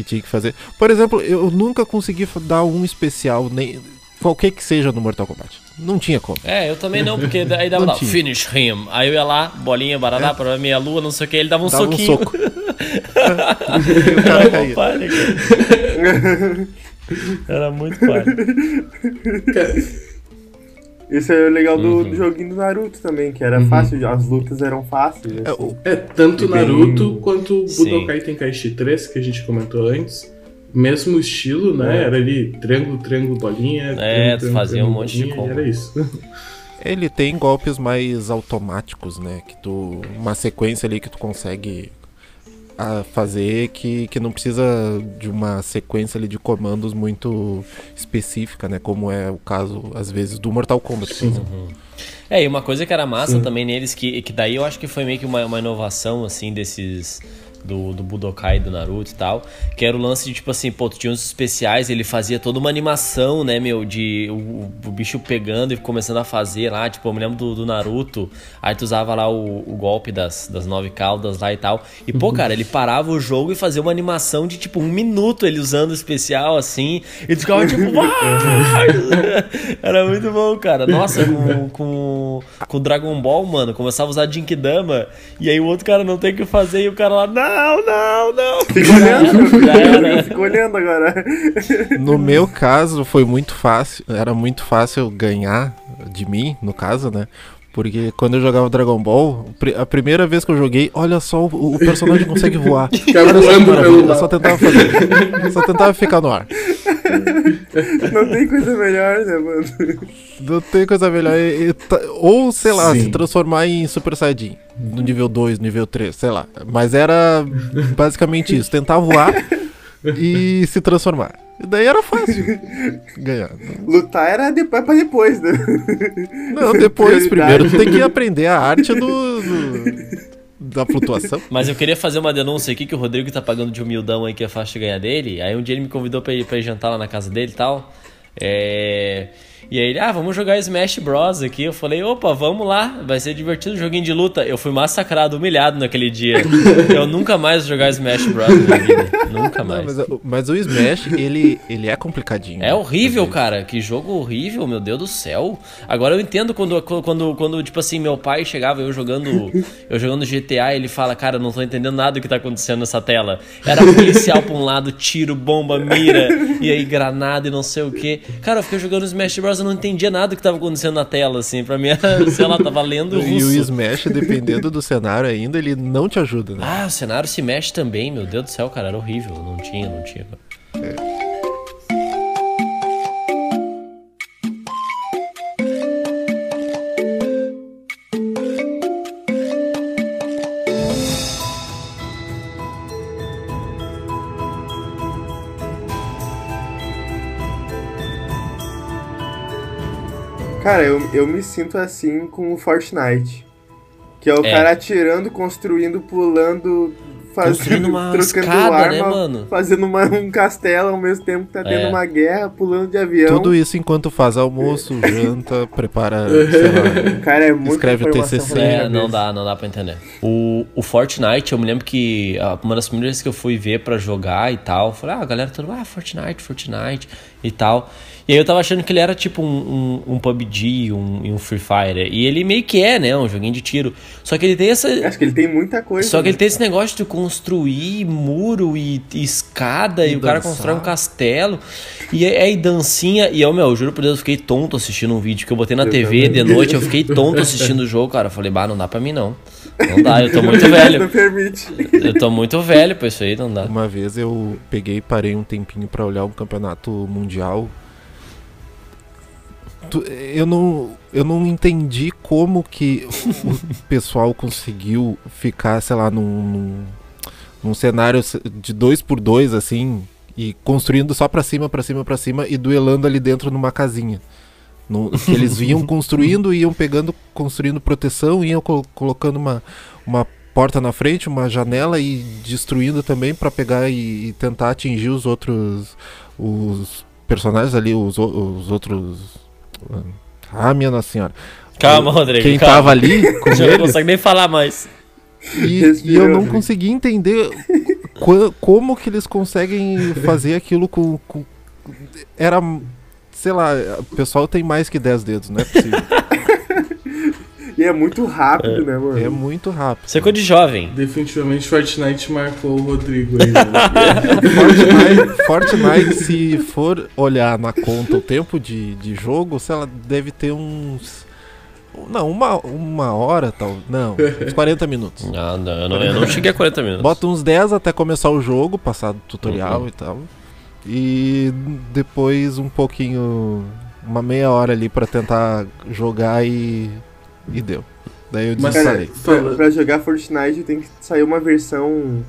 que tinha que fazer. Por exemplo, eu nunca consegui dar um especial, nem qualquer que seja no Mortal Kombat. Não tinha como. É, eu também não, porque aí dava lá, finish him. Aí eu ia lá, bolinha, barará, pra meia lua, não sei o que, ele dava um Dava um soquinho. soco. *laughs* *laughs* E o cara caía. Era muito palha. *laughs* Isso é o legal do, Uhum. do joguinho do Naruto também, que era fácil, as lutas eram fáceis. É, assim. o- É, tanto E bem- Naruto quanto. Budokai Tenkaichi 3, que a gente comentou antes. Mesmo estilo, né? É. Era ali triângulo, triângulo, bolinha. É, triângulo, tu triângulo, fazia um monte de combo. Era isso. *laughs* Ele tem golpes mais automáticos, né? Que tu. Uma sequência ali que tu consegue ah, fazer que, que não precisa de uma sequência ali de comandos muito específica, né? Como é o caso, às vezes, do Mortal Kombat, por exemplo. É, e uma coisa que era massa também neles, que, que daí eu acho que foi meio que uma, uma inovação, assim, desses. Do, do Budokai, do Naruto e tal. Que era o lance de, tipo assim, pô, tu tinha uns especiais, ele fazia toda uma animação, né, meu? De o, o bicho pegando e começando a fazer lá. Tipo, eu me lembro do, do Naruto. Aí tu usava lá o, o golpe das, das nove caudas lá e tal. E, pô, cara, ele parava o jogo e fazia uma animação de, tipo, um minuto ele usando o especial, assim. E tu ficava, tipo! *laughs* Era muito bom, cara. Nossa, com, com, com Dragon Ball, mano, começava a usar Jinkidama. E aí o outro cara não tem o que fazer. E o cara lá, não, não, não. Fica olhando, Já era. fica olhando agora. *laughs* No meu caso, foi muito fácil. Era muito fácil ganhar de mim, no caso, né? Porque quando eu jogava Dragon Ball, a primeira vez que eu joguei, olha só, o, o personagem consegue voar. *laughs* Olha só pelo eu só tentava fazer. Só tentava ficar no ar. Não tem coisa melhor, né, mano? Não tem coisa melhor. E- e ta- Ou, sei lá, Sim. se transformar em Super Saiyajin. No nível 2, nível 3, sei lá. Mas era basicamente isso. Tentar voar e se transformar. E daí era fácil ganhar. Lutar era de, é pra depois, né? Não, depois, Prioridade. primeiro, tu tem que aprender a arte do, do- da flutuação. *laughs* Mas eu queria fazer uma denúncia aqui que o Rodrigo tá pagando de humildão aí que é fácil de ganhar dele. Aí um dia ele me convidou pra ir, pra ir jantar lá na casa dele e tal. É... E aí ele, ah, vamos jogar Smash Bros aqui. Eu falei, opa, vamos lá, vai ser divertido, joguinho de luta. Eu fui massacrado, humilhado naquele dia. *laughs* Eu nunca mais vou jogar Smash Bros na minha vida. Nunca Não, mais. mas, o- mas o Smash, ele, ele é complicadinho. É horrível, cara. Que jogo horrível, meu Deus do céu. Agora eu entendo quando, quando, quando tipo assim, meu pai chegava, eu jogando eu jogando GTA, ele fala, cara, não tô entendendo nada do que tá acontecendo nessa tela. Era policial pra um lado, tiro, bomba, mira, e aí granada e não sei o que. Cara, eu fiquei jogando Smash Bros, eu não entendia nada do que tava acontecendo na tela, assim. Pra mim, *laughs* sei lá, tava lendo E o russo. Smash, dependendo do cenário ainda, ele não te ajuda, né? Ah, o cenário se mexe também, meu Deus do céu, cara, era horrível. Não tinha, não tinha. Cara, eu, eu me sinto assim com o Fortnite. Que é o É. cara atirando, construindo, pulando, fazendo, uma *laughs* trocando escada, arma, né, mano? fazendo uma- um castelo ao mesmo tempo que tá tendo É. uma guerra, pulando de avião. Tudo isso enquanto faz almoço, *laughs* janta, prepara, *laughs* sei lá. Cara, é muito Escreve o informação TCC. É, não dá, não dá pra entender. O, o Fortnite, eu me lembro que uma das primeiras vezes que eu fui ver pra jogar e tal, eu falei, ah, a galera toda, ah, Fortnite, Fortnite e tal. E aí eu tava achando que ele era tipo um, um, um PUBG, um, e um Free Fire. E ele meio que é, né, um joguinho de tiro. Só que ele tem essa... Acho que ele tem muita coisa. Só que né? ele tem esse negócio de construir muro e, e escada e, E o cara constrói um castelo. E e dancinha. E eu, meu, juro por Deus, eu fiquei tonto assistindo um vídeo que eu botei na Eu TV também. de noite. Eu fiquei tonto assistindo o jogo, cara. Eu falei, bah, não dá pra mim não. Não dá, eu tô muito Não velho. permite. Eu tô muito velho pra isso aí, não dá. Uma vez eu peguei e parei um tempinho pra olhar um campeonato mundial. Tu- Eu não, eu não entendi como que o pessoal conseguiu ficar, sei lá, num, num, cenário de dois por dois assim e construindo só pra cima, pra cima, pra cima e duelando ali dentro numa casinha. No, que eles *laughs* vinham construindo, iam pegando, construindo proteção, iam colo- colocando uma, uma porta na frente, uma janela e destruindo também pra pegar e, e tentar atingir os outros os personagens ali, os, os outros. Ah, minha nossa senhora. Calma, Rodrigo. Quem calma. tava ali *laughs* com Já não consegue nem falar mais. e, e eu não consegui entender como que eles conseguem fazer aquilo com, com- Era. Sei lá, o pessoal tem mais que 10 dedos, não é possível. *laughs* E é muito rápido, né, mano? É muito rápido. Isso é de jovem. Definitivamente Fortnite marcou o Rodrigo aí. Né? Fortnite, Fortnite, se for olhar na conta o tempo de, de jogo, sei lá, deve ter uns. Não, uma, uma hora, tal. Não, uns 40 minutos. Ah, não, eu, não, eu não cheguei a 40 minutos. Bota uns 10 até começar o jogo, passar do tutorial Uhum. e tal. E depois um pouquinho. Uma meia hora ali pra tentar jogar e. E deu. Daí eu Mas, Cara, desinstalei. pra, pra jogar Fortnite tem que sair uma versão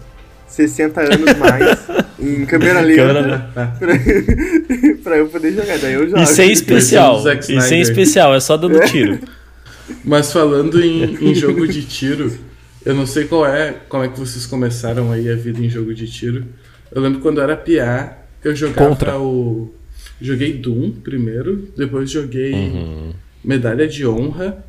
60 anos mais *laughs* em câmera lenta Câmera- pra, *laughs* pra eu poder jogar. Daí eu jogo. E sem especial. E sem especial, é só dando tiro. *laughs* Mas falando em, em jogo de tiro, eu não sei qual é, como é que vocês começaram aí a vida em jogo de tiro. Eu lembro quando eu era PA, eu jogava Contra. o. Joguei Doom primeiro, depois joguei Medalha de Honra.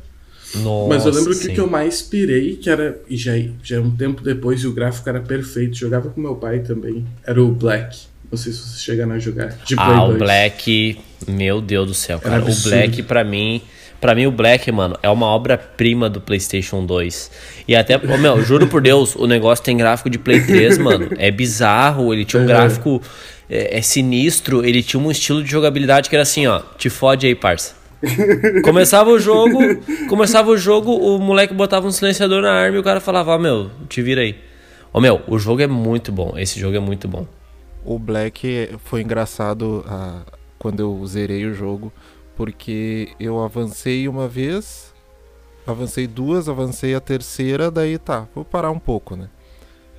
Nossa, Mas eu lembro que o que eu mais pirei, que era. E já, já é um tempo depois e o gráfico era perfeito. Jogava com meu pai também. Era o Black. Não sei se vocês chegaram a jogar. De Play Ah, o 2. Black, meu Deus do céu, cara. O. Black, pra mim, pra mim, o Black, mano, é uma obra-prima do PlayStation 2. E até, ô, meu, juro por Deus, o negócio tem gráfico de Play 3, mano. É bizarro, ele tinha um Uhum. gráfico é, é sinistro, ele tinha um estilo de jogabilidade que era assim, ó, te fode aí, parça. Começava o jogo, *laughs* começava o jogo, o moleque botava um silenciador na arma e o cara falava, ó, meu, te vira aí. Ô, meu, o jogo é muito bom, esse jogo é muito bom. O Black foi engraçado ah, quando eu zerei o jogo, porque eu avancei uma vez, avancei duas, avancei a terceira, daí tá, vou parar um pouco, né?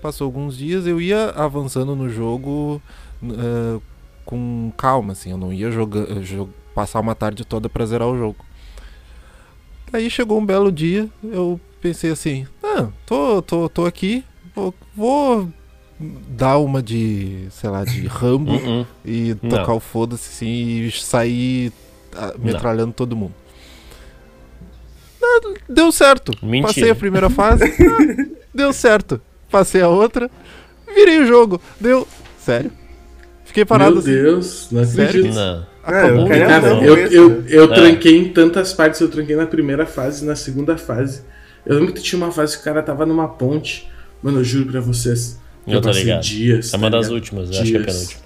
Passou alguns dias, eu ia avançando no jogo ah, com calma, assim, eu não ia jogar, passar uma tarde toda pra zerar o jogo. Aí chegou um belo dia, eu pensei assim, ah, tô, tô, tô aqui, vou, vou dar uma de, sei lá, de Rambo *laughs* Uh-uh. e Não. tocar o foda-se assim e sair ah, metralhando todo mundo. Ah, Deu certo. Mentira. Passei a primeira fase. *laughs* ah, deu certo. Passei a outra. Virei o jogo. Deu. Sério. Fiquei parado Meu assim. Deus, não Sério? acredito. Não. Acabou. eu quero- Cara, Não, eu, eu, eu É. tranquei em tantas partes. Eu tranquei na primeira fase, na segunda fase. Eu lembro que tinha uma fase que o cara tava numa ponte. Mano, eu juro pra vocês. que Eu tô passei ligado. dias. É uma tá das ligado? últimas, eu acho que é a penúltima.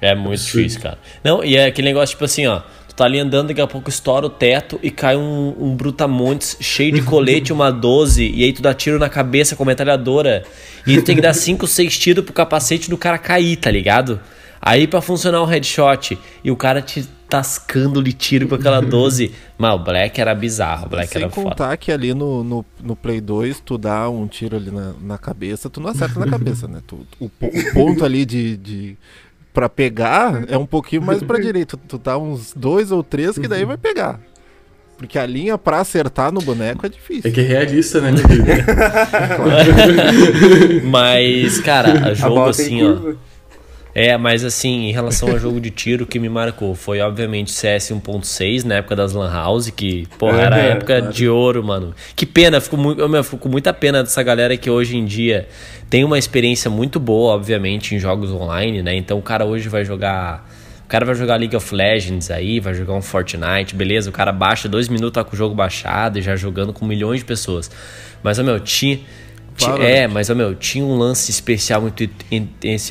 É muito Absurdo. difícil, cara. Não, e é aquele negócio tipo assim, ó. Tu tá ali andando, daqui a pouco estoura o teto e cai um, um brutamontes cheio de colete, uma 12, e aí tu dá tiro na cabeça com a metralhadora. E tu tem que dar 5, 6 tiros pro capacete do cara cair, tá ligado? Aí pra funcionar o headshot e o cara te tascando-lhe tiro com aquela *laughs* 12. Mas o Black era bizarro, o Black Sem era foda. contar que ali no, no, no Play 2, tu dá um tiro ali na, na cabeça, tu não acerta na cabeça, né? Tu, o, o ponto ali de, de pra pegar é um pouquinho mais pra direita. Tu tá uns dois ou três que daí vai pegar. Porque a linha pra acertar no boneco é difícil. É que é realista, né, meu? *laughs* *laughs* Mas, cara, jogo assim, ó. É, mas assim, em relação ao jogo de tiro, o que me marcou foi, obviamente, CS 1.6, na época das Lan House, que, porra, era a É, época de ouro, mano. Que pena, fico, muito, eu, meu, fico com muita pena dessa galera que hoje em dia tem uma experiência muito boa, obviamente, em jogos online, né? Então o cara hoje vai jogar. O cara vai jogar League of Legends aí, vai jogar um Fortnite, beleza? O cara baixa dois minutos, tá com o jogo baixado e já jogando com milhões de pessoas. Mas, meu, tinha. Ti- Valorant. É, mas, ó, meu, tinha um lance especial muito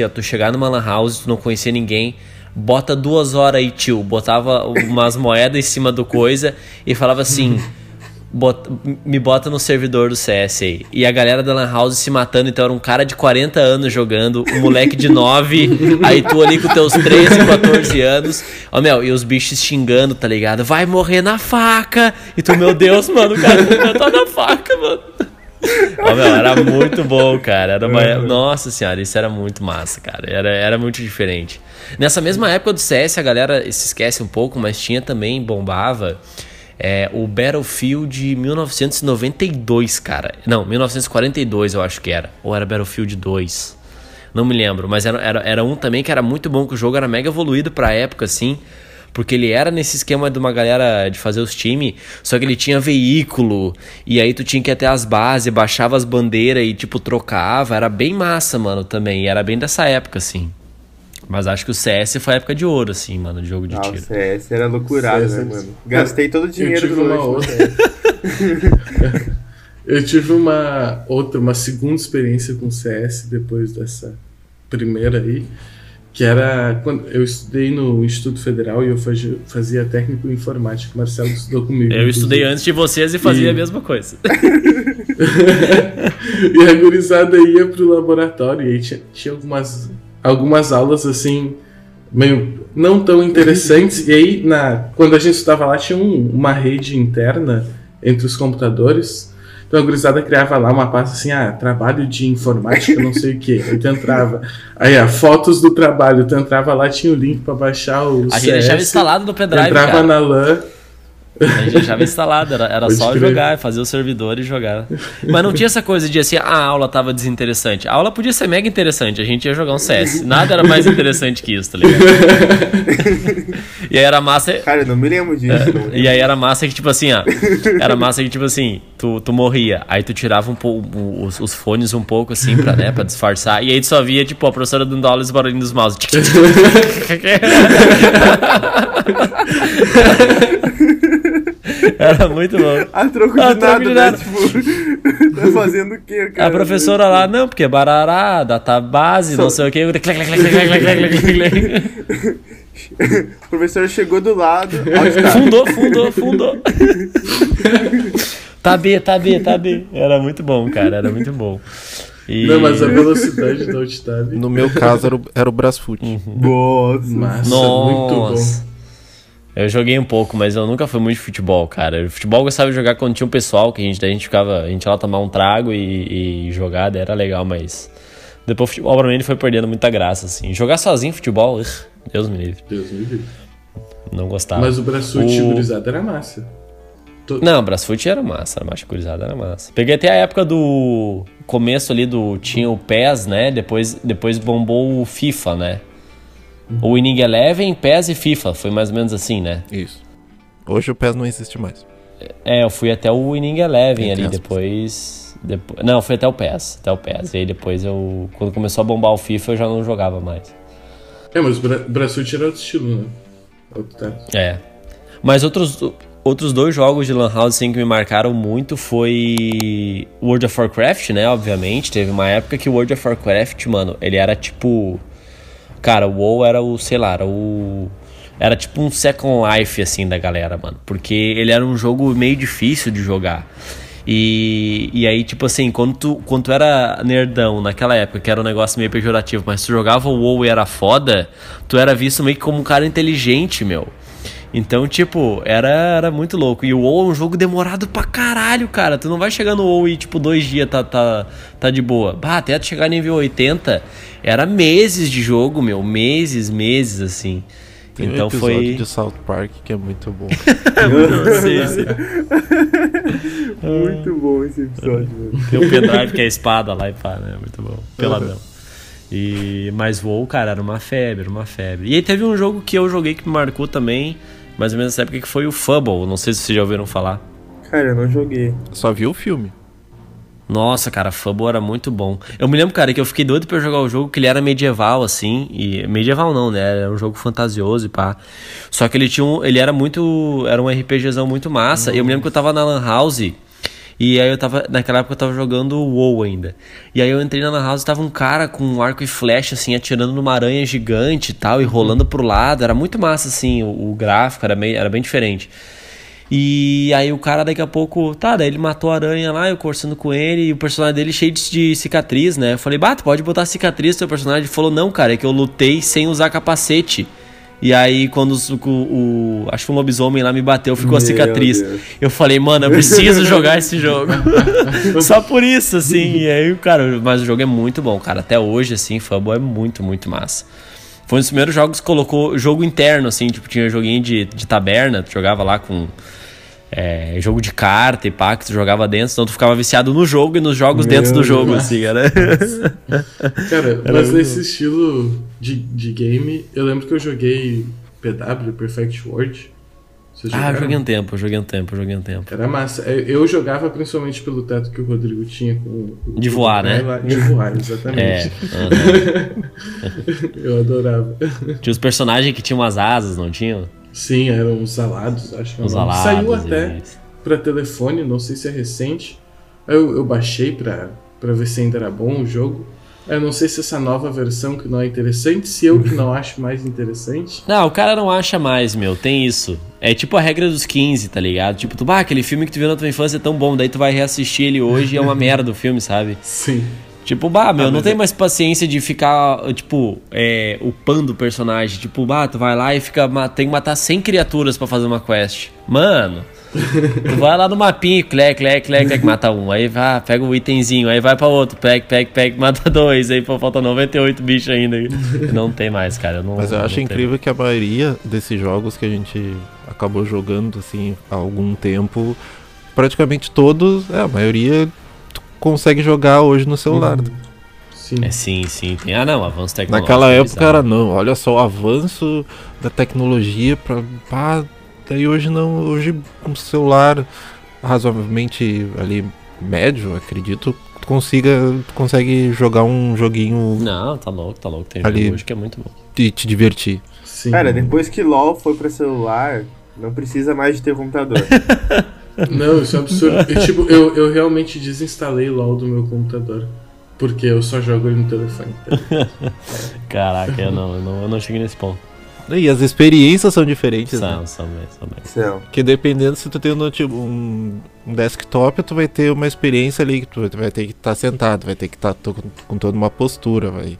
ó, tu chegar numa lan house, tu não conhecia ninguém, bota duas horas aí, tio, botava umas moedas em cima do coisa e falava assim, *laughs* bota- me bota no servidor do CS aí. E a galera da lan house se matando, então era um cara de 40 anos jogando, um moleque de 9, *laughs* aí tu ali com teus 13, 14 anos, ó, meu, e os bichos xingando, tá ligado? Vai morrer na faca! E tu, meu Deus, mano, o cara *laughs* tá na faca, mano. Ó, meu, era muito bom, cara. Era uma... Nossa senhora, isso era muito massa, cara. Era, era muito diferente. Nessa mesma época do CS, a galera se esquece um pouco, mas tinha também, bombava, é, o Battlefield 1992, cara. Não, 1942 eu acho que era. Ou era Battlefield 2. Não me lembro, mas era, era, era um também que era muito bom, que o jogo era mega evoluído pra época, assim. Porque ele era nesse esquema de uma galera de fazer os times, só que ele tinha veículo, e aí tu tinha que ir até as bases, baixava as bandeiras e, tipo, trocava. Era bem massa, mano, também. E era bem dessa época, assim. Mas acho que o CS foi a época de ouro, assim, mano, de jogo de Ah, o tiro. CS era loucurado, CS né, mano? Gastei todo o dinheiro do uma outra. *laughs* Eu tive uma outra, uma segunda experiência com CS depois dessa primeira aí, que era quando eu estudei no Instituto Federal e eu fazia, técnico em informática. O Marcelo estudou comigo. Eu estudei antes de vocês e fazia E- a mesma coisa. *laughs* e a gurizada ia pro laboratório e aí tinha, tinha algumas, algumas aulas assim, meio não tão interessantes. e aí, na, quando a gente estudava lá, tinha um- uma rede interna entre os computadores. Então a gurizada criava lá uma pasta assim, ah, trabalho de informática, não sei o que. Aí tu entrava. Aí, ah, fotos do trabalho. Tu entrava lá, tinha o link pra baixar o A gente deixava instalado no pendrive, Entrava cara. na LAN. A gente deixava instalado, era, era Pode só crer. jogar, fazer o servidor e jogar. Mas não tinha essa coisa de assim, ah, a aula tava desinteressante. A aula podia ser mega interessante, a gente ia jogar um CS. Nada era mais interessante que isso, tá ligado? *laughs* e aí era massa. Cara, eu não me lembro disso. não. E aí era massa que, tipo assim, ó. Era massa que, tipo assim, tu, tu morria. Aí tu tirava um pouco os, os fones um pouco, assim, pra, né, pra disfarçar. E aí tu só via, tipo, a professora dando aula e os barulhinhos dos mouse. *laughs* Era muito bom. A troco de troco nada, de né? nada. Tipo, *laughs* tá fazendo o quê, cara? A professora lá, não, porque barará, database, não sei o que. *laughs* O professor chegou do lado. Tá? *laughs* Fundou, fundou, fundou. tá B, tá B, tá B. Era muito bom, cara, era muito bom. E... Não, mas a velocidade do Alt-Tab. No meu caso era o, era o Brasfoot. Nossa. Massa, Nossa. muito bom. Eu joguei um pouco, mas eu nunca fui muito de futebol, cara. Futebol eu gostava de jogar quando tinha um pessoal, que a gente, daí a gente ficava, a gente ia lá tomar um trago e, e jogar, daí era legal, mas depois o futebol pra mim ele foi perdendo muita graça, assim. Jogar sozinho futebol, Deus me livre, Deus me livre. não gostava. Mas o Braçute O- gurizada era massa. Não, Brasfoot era massa, era mais curizada, era massa. Peguei até a época do começo ali do tinha o PES, né? Depois depois bombou o FIFA, né? O Winning Eleven, PES e FIFA, foi mais ou menos assim, né? Isso. Hoje o PES não existe mais. É, eu fui até o Winning Eleven Entre ali, aspas. depois, depois. Não, fui até o PES, até o PES. E aí depois eu. Quando começou a bombar o FIFA, eu já não jogava mais. É, mas o Bra Braçute era outro estilo, né? Outro. É. Mas outros, outros dois jogos de Lan House assim, que me marcaram muito foi World of Warcraft, né? Obviamente. Teve uma época que o World of Warcraft, mano, ele era tipo. Cara, o WoW era o, sei lá, era o. Era tipo um Second Life, assim, da galera, mano. Porque ele era um jogo meio difícil de jogar. E, e aí, tipo assim, quando tu, quando tu era nerdão naquela época, que era um negócio meio pejorativo, mas tu jogava o WoW e era foda, tu era visto meio que como um cara inteligente, meu. Então, tipo, era, era muito louco. E o WoW é um jogo demorado pra caralho, cara. Tu não vai chegar no WoW e, tipo, dois dias tá, tá, tá de boa. Bah, até tu chegar nível 80, era meses de jogo, meu. Meses, meses, assim. Tem então um episódio foi. de South Park que é muito bom. Sim. *laughs* Muito bom esse episódio, mano. Tem o pendrive que é a espada lá e pá, né? Muito bom. Peladão. E, mas WoW, cara, era uma febre, era uma febre. E aí teve um jogo que eu joguei que me marcou também, mais ou menos nessa época, que foi o Fumble. Não sei se vocês já ouviram falar. Cara, eu não joguei. Só viu o filme. Nossa, cara, Fumble era muito bom. Eu me lembro, cara, que eu fiquei doido pra jogar o jogo, que ele era medieval, assim. E medieval não, né? Era um jogo fantasioso e pá. Só que ele tinha um. Ele era muito. Era um RPGzão muito massa. E eu me lembro que eu tava na Lan House. E aí eu tava. Naquela época eu tava jogando WoW ainda. E aí eu entrei na House e tava um cara com um arco e flecha, assim, atirando numa aranha gigante e tal, e rolando pro lado. Era muito massa, assim, o, o gráfico, era, meio, era bem diferente. E aí o cara daqui a pouco, tá, daí ele matou a aranha lá, eu conversando com ele, e o personagem dele cheio de, de cicatriz, né? Eu falei, bah, tu pode botar cicatriz no teu personagem? Ele falou, não, cara, é que eu lutei sem usar capacete. E aí, quando os- o, o- Acho que um lobisomem lá me bateu, ficou a Meu cicatriz. Deus. Eu falei, mano, eu preciso *laughs* jogar esse jogo. *laughs* Só por isso, assim. E aí, cara, mas o jogo é muito bom, cara. Até hoje, assim, Fumble é muito, muito massa. Foi um dos primeiros jogos que colocou jogo interno, assim, tipo, tinha joguinho de, de taberna, tu jogava lá com é, jogo de carta e pá, que tu jogava dentro, então tu ficava viciado no jogo e nos jogos Meu dentro do jogo, Deus. assim, *laughs* era. Cara, mas nesse estilo de, de game, eu lembro que eu joguei PW, Perfect World. Vocês ah, jogaram? joguei um tempo, eu joguei um tempo, eu joguei um tempo. Era massa. Eu eu jogava principalmente pelo teto que o Rodrigo tinha com o- De voar, né? lá- De voar, *laughs* É. exatamente. aham. *laughs* Eu adorava. Tinha os personagens que tinham umas asas, não tinham? Sim, eram os alados, acho que é Os alados. Saiu até isso. pra telefone, não sei se é recente. Eu, eu baixei pra, pra ver se ainda era bom o jogo. Eu não sei se essa nova versão que não é interessante, se eu que não *laughs* acho mais interessante. Não, o cara não acha mais, meu, tem isso. É tipo a regra dos 15, tá ligado? Tipo, tu, bah, aquele filme que tu viu na tua infância é tão bom, daí tu vai reassistir ele hoje e é uma *laughs* merda o filme, sabe? Sim. Tipo, bah, meu, Ah, não tem é- mais paciência de ficar, tipo, é, upando o personagem. Tipo, bah, tu vai lá e fica, tem que matar 100 criaturas pra fazer uma quest. Mano, *laughs* tu vai lá no mapinha, clec, clec, clec, clec, mata um. Aí vai, pega o itemzinho, aí vai pra outro, pega, pega, pega, *laughs* mata dois. Aí pô, falta 98 bichos ainda. Não tem mais, cara. Não, Mas eu não acho incrível que a maioria desses jogos que a gente acabou jogando assim há algum tempo, praticamente todos, é, a maioria consegue jogar hoje no celular. Sim. É sim, sim. Tem, ah, não, avanço tecnológico. Naquela época bizarro. era não, olha só o avanço da tecnologia pra. pá, daí hoje não, hoje com um celular razoavelmente ali médio, acredito, tu consiga, tu consegue jogar um joguinho Não, tá louco, tá louco. Tem Ali. jogo hoje que é muito bom. e te divertir. Sim. Cara, depois que LoL foi pra celular, não precisa mais de ter computador. *laughs* Não, isso é absurdo. Eu, tipo, eu, eu realmente desinstalei LOL do meu computador. Porque eu só jogo ele no telefone. tá? *laughs* Caraca, eu não, eu não, eu não cheguei nesse ponto. E as experiências são diferentes, né? São, são bem, são. Que dependendo se tu tem um, note- um, um desktop, tu vai ter uma experiência ali que tu vai ter que estar sentado, vai ter que estar com, com toda uma postura, vai.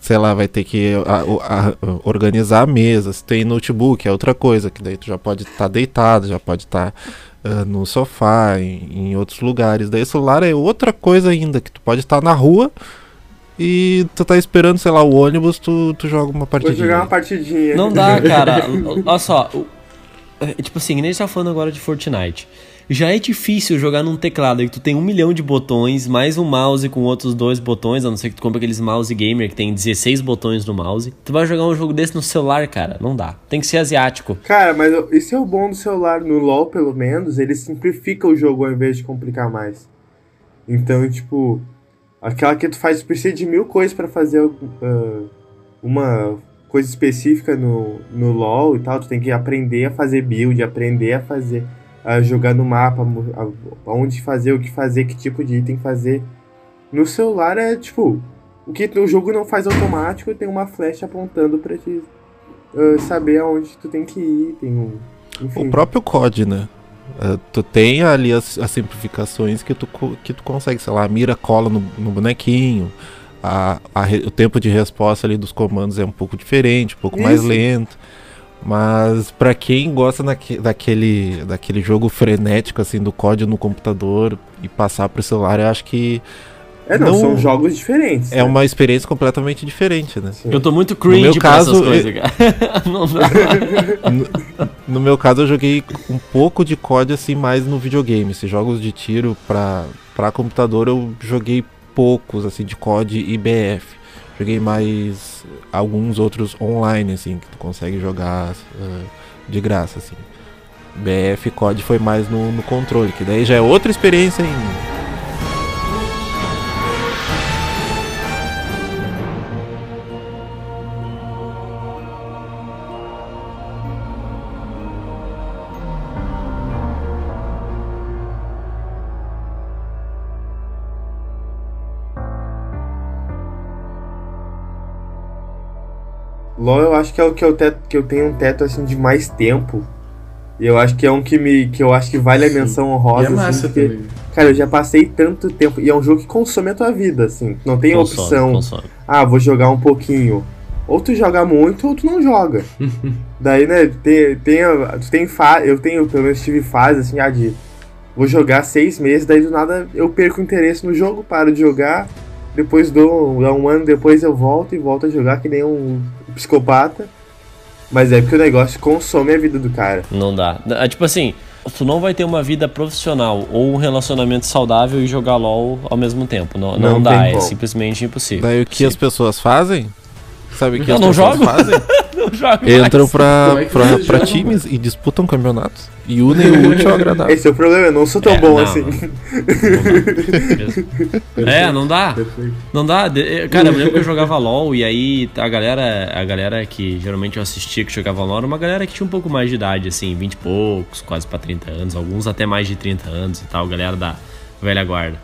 Sei lá, vai ter que a- a- organizar a mesa. Se tem notebook, é outra coisa, que daí tu já pode estar deitado, já pode estar ah, no sofá, em, em outros lugares. Daí o celular é outra coisa ainda, que tu pode estar na rua e tu tá esperando, sei lá, o ônibus, tu, tu joga uma Vou partidinha. jogar uma partidinha. Não dá, *laughs* cara. Olha só. é, Tipo assim, nem a gente tá falando agora de Fortnite. Já é difícil jogar num teclado que tu tem um milhão de botões, mais um mouse com outros dois botões, a não ser que tu compre aqueles mouse gamer que tem 16 botões no mouse. Tu vai jogar um jogo desse no celular, cara. Não dá. Tem que ser asiático. Cara, mas esse é o bom do celular. No LoL, pelo menos, ele simplifica o jogo ao invés de complicar mais. Então, tipo, aquela que tu faz, tu precisa de mil coisas pra fazer ah, uma coisa específica no, no LoL e tal. Tu tem que aprender a fazer build, aprender a fazer, jogar no mapa, aonde fazer, o que fazer, que tipo de item fazer. No celular é tipo, o que o jogo não faz automático, tem uma flecha apontando pra te ah, saber aonde tu tem que ir, tem um. Enfim. O próprio COD, né? Ah, tu tem ali as, as simplificações que tu, que tu consegue, sei lá, a mira cola no, no bonequinho, a, a o tempo de resposta ali dos comandos é um pouco diferente, um pouco mais Isso. lento. Mas pra quem gosta naque, daquele, daquele jogo frenético assim do código no computador e passar pro celular, eu acho que É, não, Não- são jogos diferentes. é né? uma experiência completamente diferente, né? Eu tô muito cringe meu pra caso, essas coisas, cara. *laughs* Dá. No meu caso, eu joguei um pouco de COD assim mais no videogame. Esses jogos de tiro pra, pra computador eu joguei poucos assim de COD e BF. Joguei mais alguns outros online assim que tu consegue jogar ah, de graça assim. BF COD foi mais no, no controle, que daí já é outra experiência ainda. LoL eu acho que é o que eu, teto, que eu tenho um teto assim de mais tempo. E eu acho que é um que me. que eu acho que vale a menção E honrosa. é massa assim, porque, também. cara, eu já passei tanto tempo. E é um jogo que consome a tua vida, assim. Não tem Consome, opção. consome. Ah, vou jogar um pouquinho. Ou tu joga muito ou tu não joga. *laughs* Daí, né, tem, tem, tu tem fa eu tenho, pelo menos tive fase assim, ah, de vou jogar seis meses, daí do nada eu perco o interesse no jogo, paro de jogar, depois dou dá um ano depois eu volto e volto a jogar que nem um psicopata. Mas é porque o negócio consome a vida do cara. Não dá. É tipo assim, tu não vai ter uma vida profissional ou um relacionamento saudável e jogar LOL ao mesmo tempo. Não, não, Não dá, tem é simplesmente impossível. Daí o que as pessoas fazem? Sabe que Eu as não pessoas jogo. fazem? *laughs* Não joga Entram pra, é pra, pra times e disputam campeonatos. E unem o útil ao agradável. Esse é o problema, eu não sou tão É, bom não, assim. não. *laughs* É, não dá. Perfeito. Não dá. Eh, Cara, eu lembro que eu jogava LOL e aí a galera, a galera que geralmente eu assistia que jogava LOL era uma galera que tinha um pouco mais de idade, assim, 20 e poucos, quase pra 30 anos, alguns até mais de 30 anos e tal, galera da velha guarda.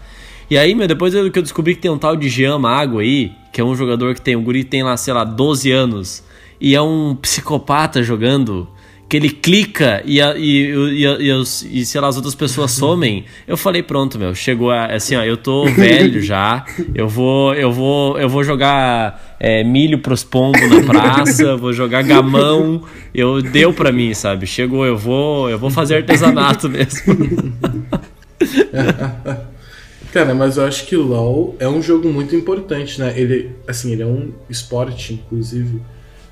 E aí, meu, depois eu- que eu descobri que tem um tal de Jean Mago aí, que é um jogador que tem, um guri que tem lá, sei lá, 12 anos, e é um psicopata jogando, que ele clica e, a- e, e, e, e e, sei lá, as outras pessoas *laughs* somem. Eu falei, pronto, meu, chegou a, assim, ó, eu tô velho já, eu vou, eu vou, eu vou jogar é, milho pros pombos na praça, *laughs* vou jogar gamão, eu deu pra mim, sabe? Chegou, eu vou, eu vou fazer artesanato mesmo. *laughs* Cara, mas eu acho que LoL é um jogo muito importante, né? Ele, assim, ele é um esporte, inclusive,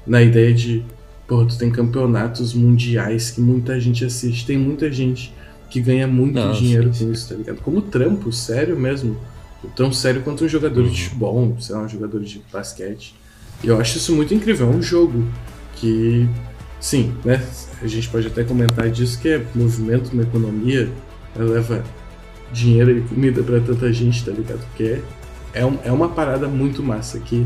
na ideia de, pô, tu tem campeonatos mundiais que muita gente assiste, tem muita gente que ganha muito Não, dinheiro sim, com isso, tá ligado? Como trampo, sério mesmo. Tão sério quanto um jogador Uhum. de futebol, sei lá, um jogador de basquete. E eu acho isso muito incrível, é um jogo que, sim, né? A gente pode até comentar disso que é movimento na economia, leva dinheiro e comida pra tanta gente, tá ligado? Porque é, um- é uma parada muito massa que,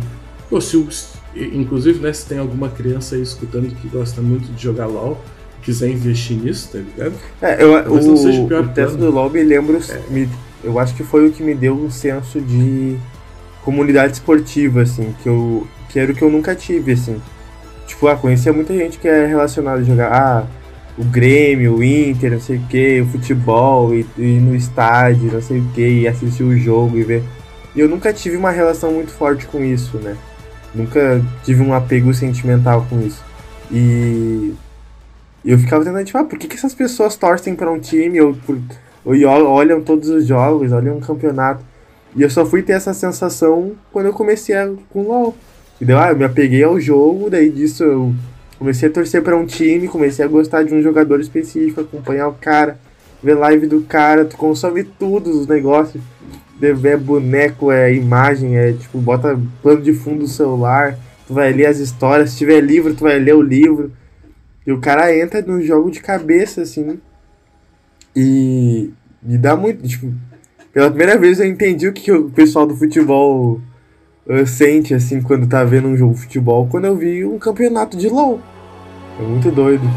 pô, se o, inclusive, né, se tem alguma criança aí escutando que gosta muito de jogar LoL, quiser investir nisso, tá ligado? É, eu, o, não seja o pior o teste do LoL me lembra, me- eu acho que foi o que me deu um senso de comunidade esportiva, assim, que eu que era o que eu nunca tive, assim. Tipo, ah, conhecia muita gente que é relacionada a jogar, ah, o Grêmio, o Inter, não sei o que, o futebol, e, e no estádio, não sei o que, e assistir o jogo e ver. E eu nunca tive uma relação muito forte com isso, né? Nunca tive um apego sentimental com isso. E eu ficava tentando, tipo, ah, por que, que essas pessoas torcem pra um time ou, por, ou ol- olham todos os jogos, olham um campeonato? E eu só fui ter essa sensação quando eu comecei a, com LoL. E daí, ah, eu me apeguei ao jogo, daí disso eu comecei a torcer pra um time, comecei a gostar de um jogador específico, acompanhar o cara, ver live do cara, tu consome tudo os negócios. Ver boneco, é imagem, é tipo, bota plano de fundo do celular, tu vai ler as histórias, se tiver livro, tu vai ler o livro. E o cara entra num jogo de cabeça, assim. E me dá muito. Tipo, pela primeira vez eu entendi o que, que o pessoal do futebol eh, sente, assim, quando tá vendo um jogo de futebol, quando eu vi um campeonato de LOL. É muito doido.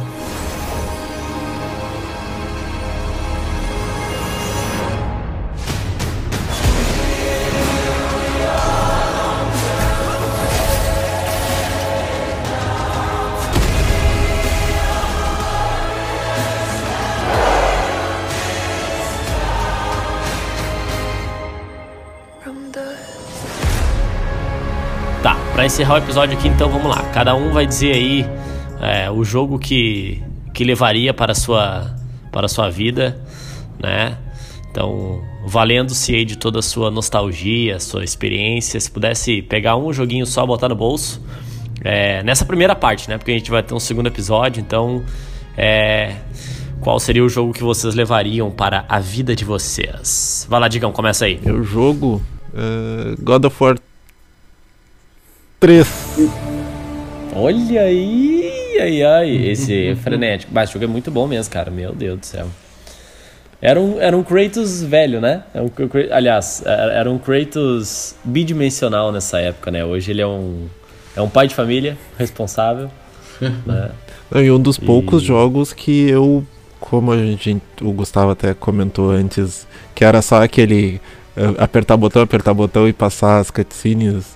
Tá, pra encerrar o episódio aqui, então vamos lá. Cada um vai dizer aí é, o jogo que, que levaria para a sua, para a sua vida, né? Então, valendo-se aí de toda a sua nostalgia, sua experiência, se pudesse pegar um joguinho só, botar no bolso, é, nessa primeira parte, né? Porque a gente vai ter um segundo episódio, então, é, qual seria o jogo que vocês levariam para a vida de vocês? Vai lá, Digão, começa aí. Meu jogo, uh, God of War 3. Olha aí, ai, ai, esse é frenético. Mas o jogo é muito bom mesmo, cara, meu Deus do céu. Era um, era um Kratos velho, né? É um, aliás, era um Kratos bidimensional nessa época, né? Hoje ele é um, é um pai de família responsável. *laughs* né? E um dos poucos e... jogos que eu, como a gente, o Gustavo até comentou antes, que era só aquele uh, apertar botão, apertar botão e passar as cutscenes.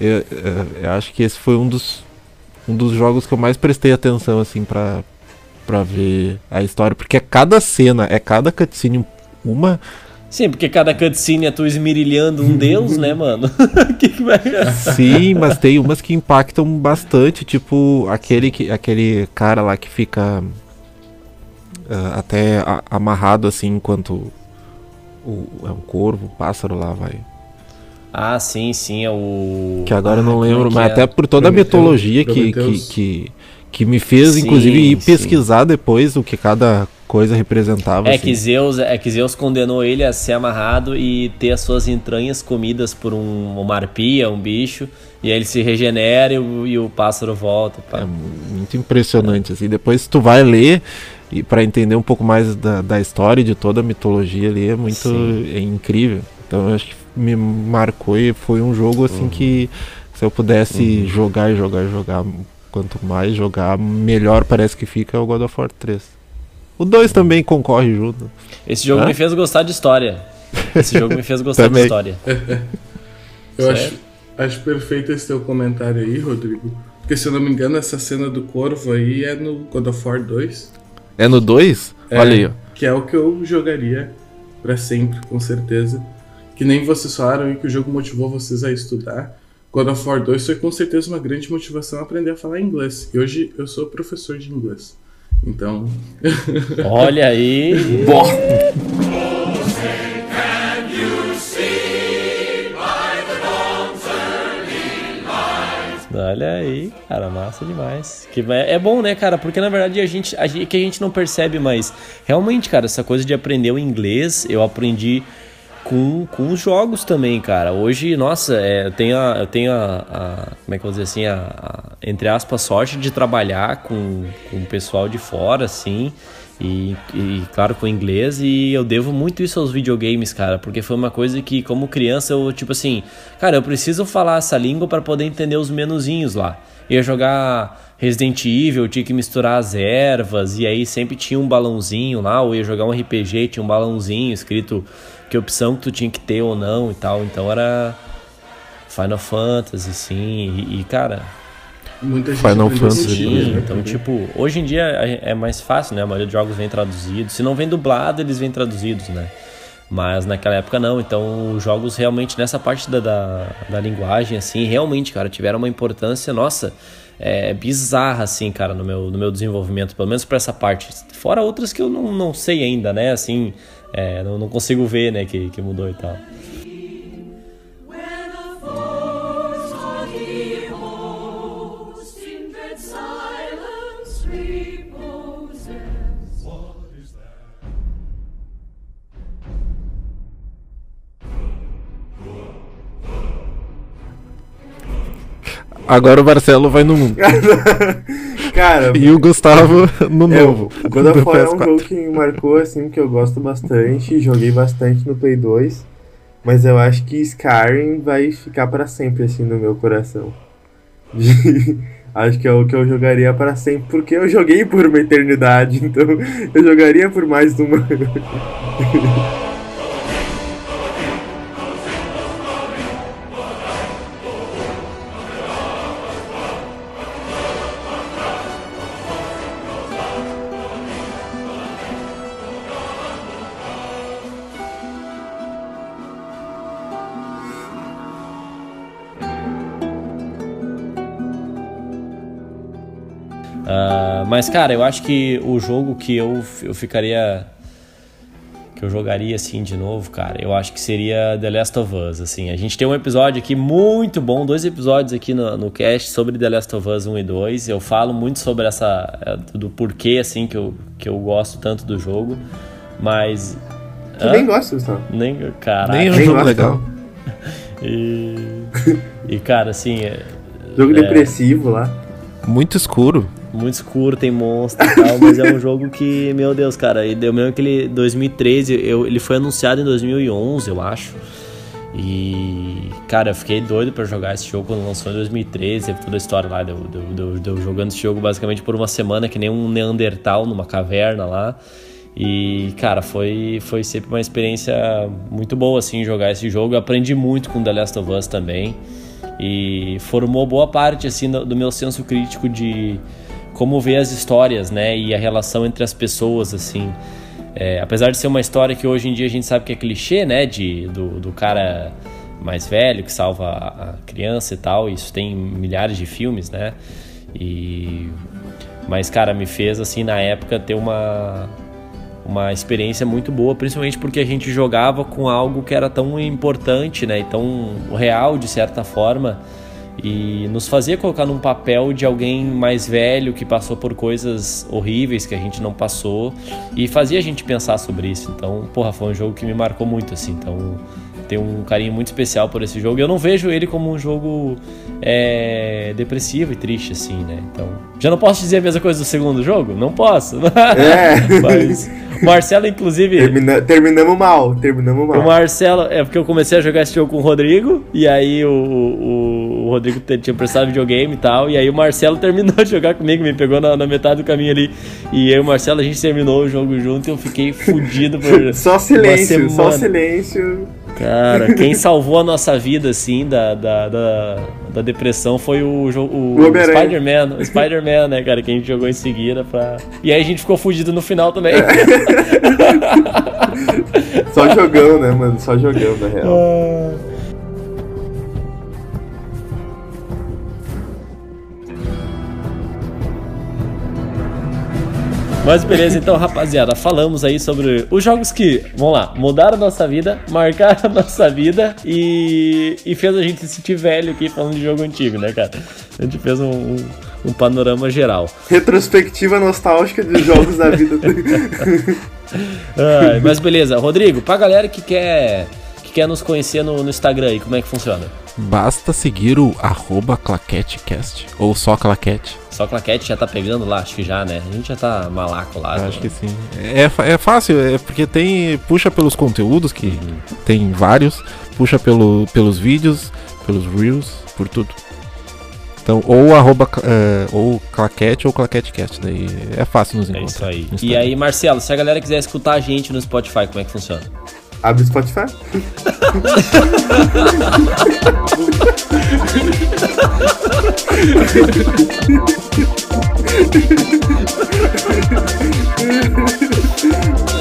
Eu, eu, eu, acho que esse foi um dos, um dos jogos que eu mais prestei atenção, assim, pra, pra ver a história, porque é cada cena, é cada cutscene uma. Sim, porque cada cutscene é tu esmirilhando um deus, né, mano? *laughs* que que vai... Sim, mas tem umas que impactam bastante, tipo aquele, que, aquele cara lá que fica uh, até a, amarrado assim enquanto o, é um corvo, um pássaro lá vai. Ah, sim, sim, é o. Que agora eu não lembro, é mas é? até por toda a mitologia que, que, que, que me fez, sim, inclusive, ir pesquisar depois o que cada coisa representava. É, assim. que Zeus, é que Zeus condenou ele a ser amarrado e ter as suas entranhas comidas por um, uma arpia, um bicho, e aí ele se regenera e o, e o pássaro volta. Pá. É muito impressionante, assim. Depois tu vai ler e para entender um pouco mais da, da história de toda a mitologia ali é muito é incrível. Então eu acho que me marcou e foi um jogo assim uhum. que se eu pudesse uhum. jogar e jogar e jogar quanto mais jogar, melhor parece que fica o God of War 3. O 2 também concorre junto. Esse jogo Hã? me fez gostar de história. Esse jogo me fez gostar de história. *laughs* eu acho, acho perfeito esse teu comentário aí, Rodrigo. Porque se eu não me engano, essa cena do corvo aí é no God of War 2. É no 2? É, Olha aí. Que é o que eu jogaria para sempre, com certeza. Que nem vocês falaram e que o jogo motivou vocês a estudar. God of War 2 foi com certeza uma grande motivação a aprender a falar inglês. E hoje eu sou professor de inglês. Então. *laughs* Olha aí! Olha aí, cara, massa demais. Que é bom, né, cara? Porque na verdade a gente, a gente que a gente não percebe, mas realmente, cara, essa coisa de aprender o inglês, eu aprendi com, com os jogos também, cara. Hoje, nossa, é, eu tenho, a, eu tenho a, a, Como é que eu vou dizer assim? A, a, entre aspas, sorte de trabalhar com, com o pessoal de fora, assim. E, e, claro, com inglês. E eu devo muito isso aos videogames, cara. Porque foi uma coisa que, como criança, eu, tipo assim, cara, eu preciso falar essa língua para poder entender os menuzinhos lá. Eu ia jogar Resident Evil, tinha que misturar as ervas. E aí sempre tinha um balãozinho lá. Ou ia jogar um RPG, tinha um balãozinho escrito que opção que tu tinha que ter ou não e tal. Então era Final Fantasy, sim. E, e cara. Muita gente Final Fantasy. Sim, então, tipo, hoje em dia é mais fácil, né? A maioria dos jogos vem traduzidos. Se não vem dublado, eles vêm traduzidos, né? Mas naquela época não, então os jogos realmente nessa parte da, da, da linguagem, assim, realmente, cara, tiveram uma importância, nossa, é, bizarra, assim, cara, no meu, no meu desenvolvimento, pelo menos para essa parte. Fora outras que eu não, não sei ainda, né, assim, é, não, não consigo ver, né, que, que mudou e tal. Agora o Marcelo vai no 1. *laughs* Cara. E o Gustavo no novo. O God of War é um jogo que me marcou, assim, que eu gosto bastante. Joguei bastante no Play 2. Mas eu acho que Skyrim vai ficar para sempre, assim, no meu coração. *laughs* acho que é o que eu jogaria para sempre, porque eu joguei por uma eternidade, *laughs* então eu jogaria por mais uma. Uh, mas, cara, eu acho que o jogo que eu, eu ficaria. Que eu jogaria assim de novo, cara, eu acho que seria The Last of Us. Assim, a gente tem um episódio aqui muito bom, dois episódios aqui no, no cast sobre The Last of Us 1 e 2. Eu falo muito sobre essa. É, do porquê, assim, que eu, que eu gosto tanto do jogo. Mas. Tu Hã? nem gosta, Gustavo. Nem, caraca. Nem é um jogo legal. *laughs* e, e, cara, assim. É, jogo é, depressivo lá. Muito escuro muito escuro, tem monstro e tal, mas é um jogo que, meu Deus, cara, e deu mesmo aquele 2013, eu, ele foi anunciado em 2011, eu acho. E, cara, eu fiquei doido para jogar esse jogo quando lançou em 2013, teve toda a história lá, deu, deu, deu, deu jogando esse jogo basicamente por uma semana, que nem um Neandertal numa caverna lá. E, cara, foi, foi sempre uma experiência muito boa, assim, jogar esse jogo. Eu aprendi muito com The Last of Us também. E formou boa parte, assim, do meu senso crítico de como ver as histórias, né? E a relação entre as pessoas, assim. É, apesar de ser uma história que hoje em dia a gente sabe que é clichê, né? De, do, do cara mais velho que salva a criança e tal. Isso tem milhares de filmes, né? E... Mas, cara, me fez, assim, na época ter uma, uma experiência muito boa, principalmente porque a gente jogava com algo que era tão importante, né? E tão real, de certa forma e nos fazia colocar num papel de alguém mais velho que passou por coisas horríveis que a gente não passou e fazia a gente pensar sobre isso. Então, porra, foi um jogo que me marcou muito, assim. Então, tenho um carinho muito especial por esse jogo. Eu não vejo ele como um jogo é, depressivo e triste, assim, né? Então, já não posso dizer a mesma coisa do segundo jogo? Não posso. *laughs* É. Mas Marcelo, inclusive. Termina, terminamos mal, terminamos mal. O Marcelo, é porque eu comecei a jogar esse jogo com o Rodrigo, e aí o, o, o Rodrigo tinha prestado videogame e tal, e aí o Marcelo *laughs* terminou de jogar comigo, me pegou na, na metade do caminho ali. E eu e o Marcelo, a gente terminou o jogo junto e eu fiquei fudido por. *laughs* só silêncio, só silêncio. Cara, quem *laughs* salvou a nossa vida, assim, da, da, da, da depressão foi o, o, o Spider-Man. O Spider-Man, né, cara, que a gente jogou em seguida pra... E aí a gente ficou fugido no final também. É. Só jogando, né, mano? Só jogando, na real. Ah. Mas beleza, então, rapaziada, falamos aí sobre os jogos que, vamos lá, mudaram a nossa vida, marcaram a nossa vida e, e fez a gente se sentir velho aqui falando de jogo antigo, né, cara? A gente fez um, um, um panorama geral. Retrospectiva nostálgica de jogos da vida. ah, *laughs* mas beleza, Rodrigo, pra galera que quer que quer nos conhecer no, no Instagram aí, como é que funciona? Basta seguir o arroba claquetecast, ou só claquete. Só claquete já tá pegando lá, acho que já, né? A gente já tá malaco lá. Acho né? que sim. É, é fácil, é porque tem. Puxa pelos conteúdos, que uhum. tem vários, puxa pelo, pelos vídeos, pelos reels, por tudo. Então, ou arroba, uh, ou claquete ou claquetecast, daí é fácil nos encontrar. É isso aí. E aí, Marcelo, se a galera quiser escutar a gente no Spotify, como é que funciona? Abre o Spotify. *laughs*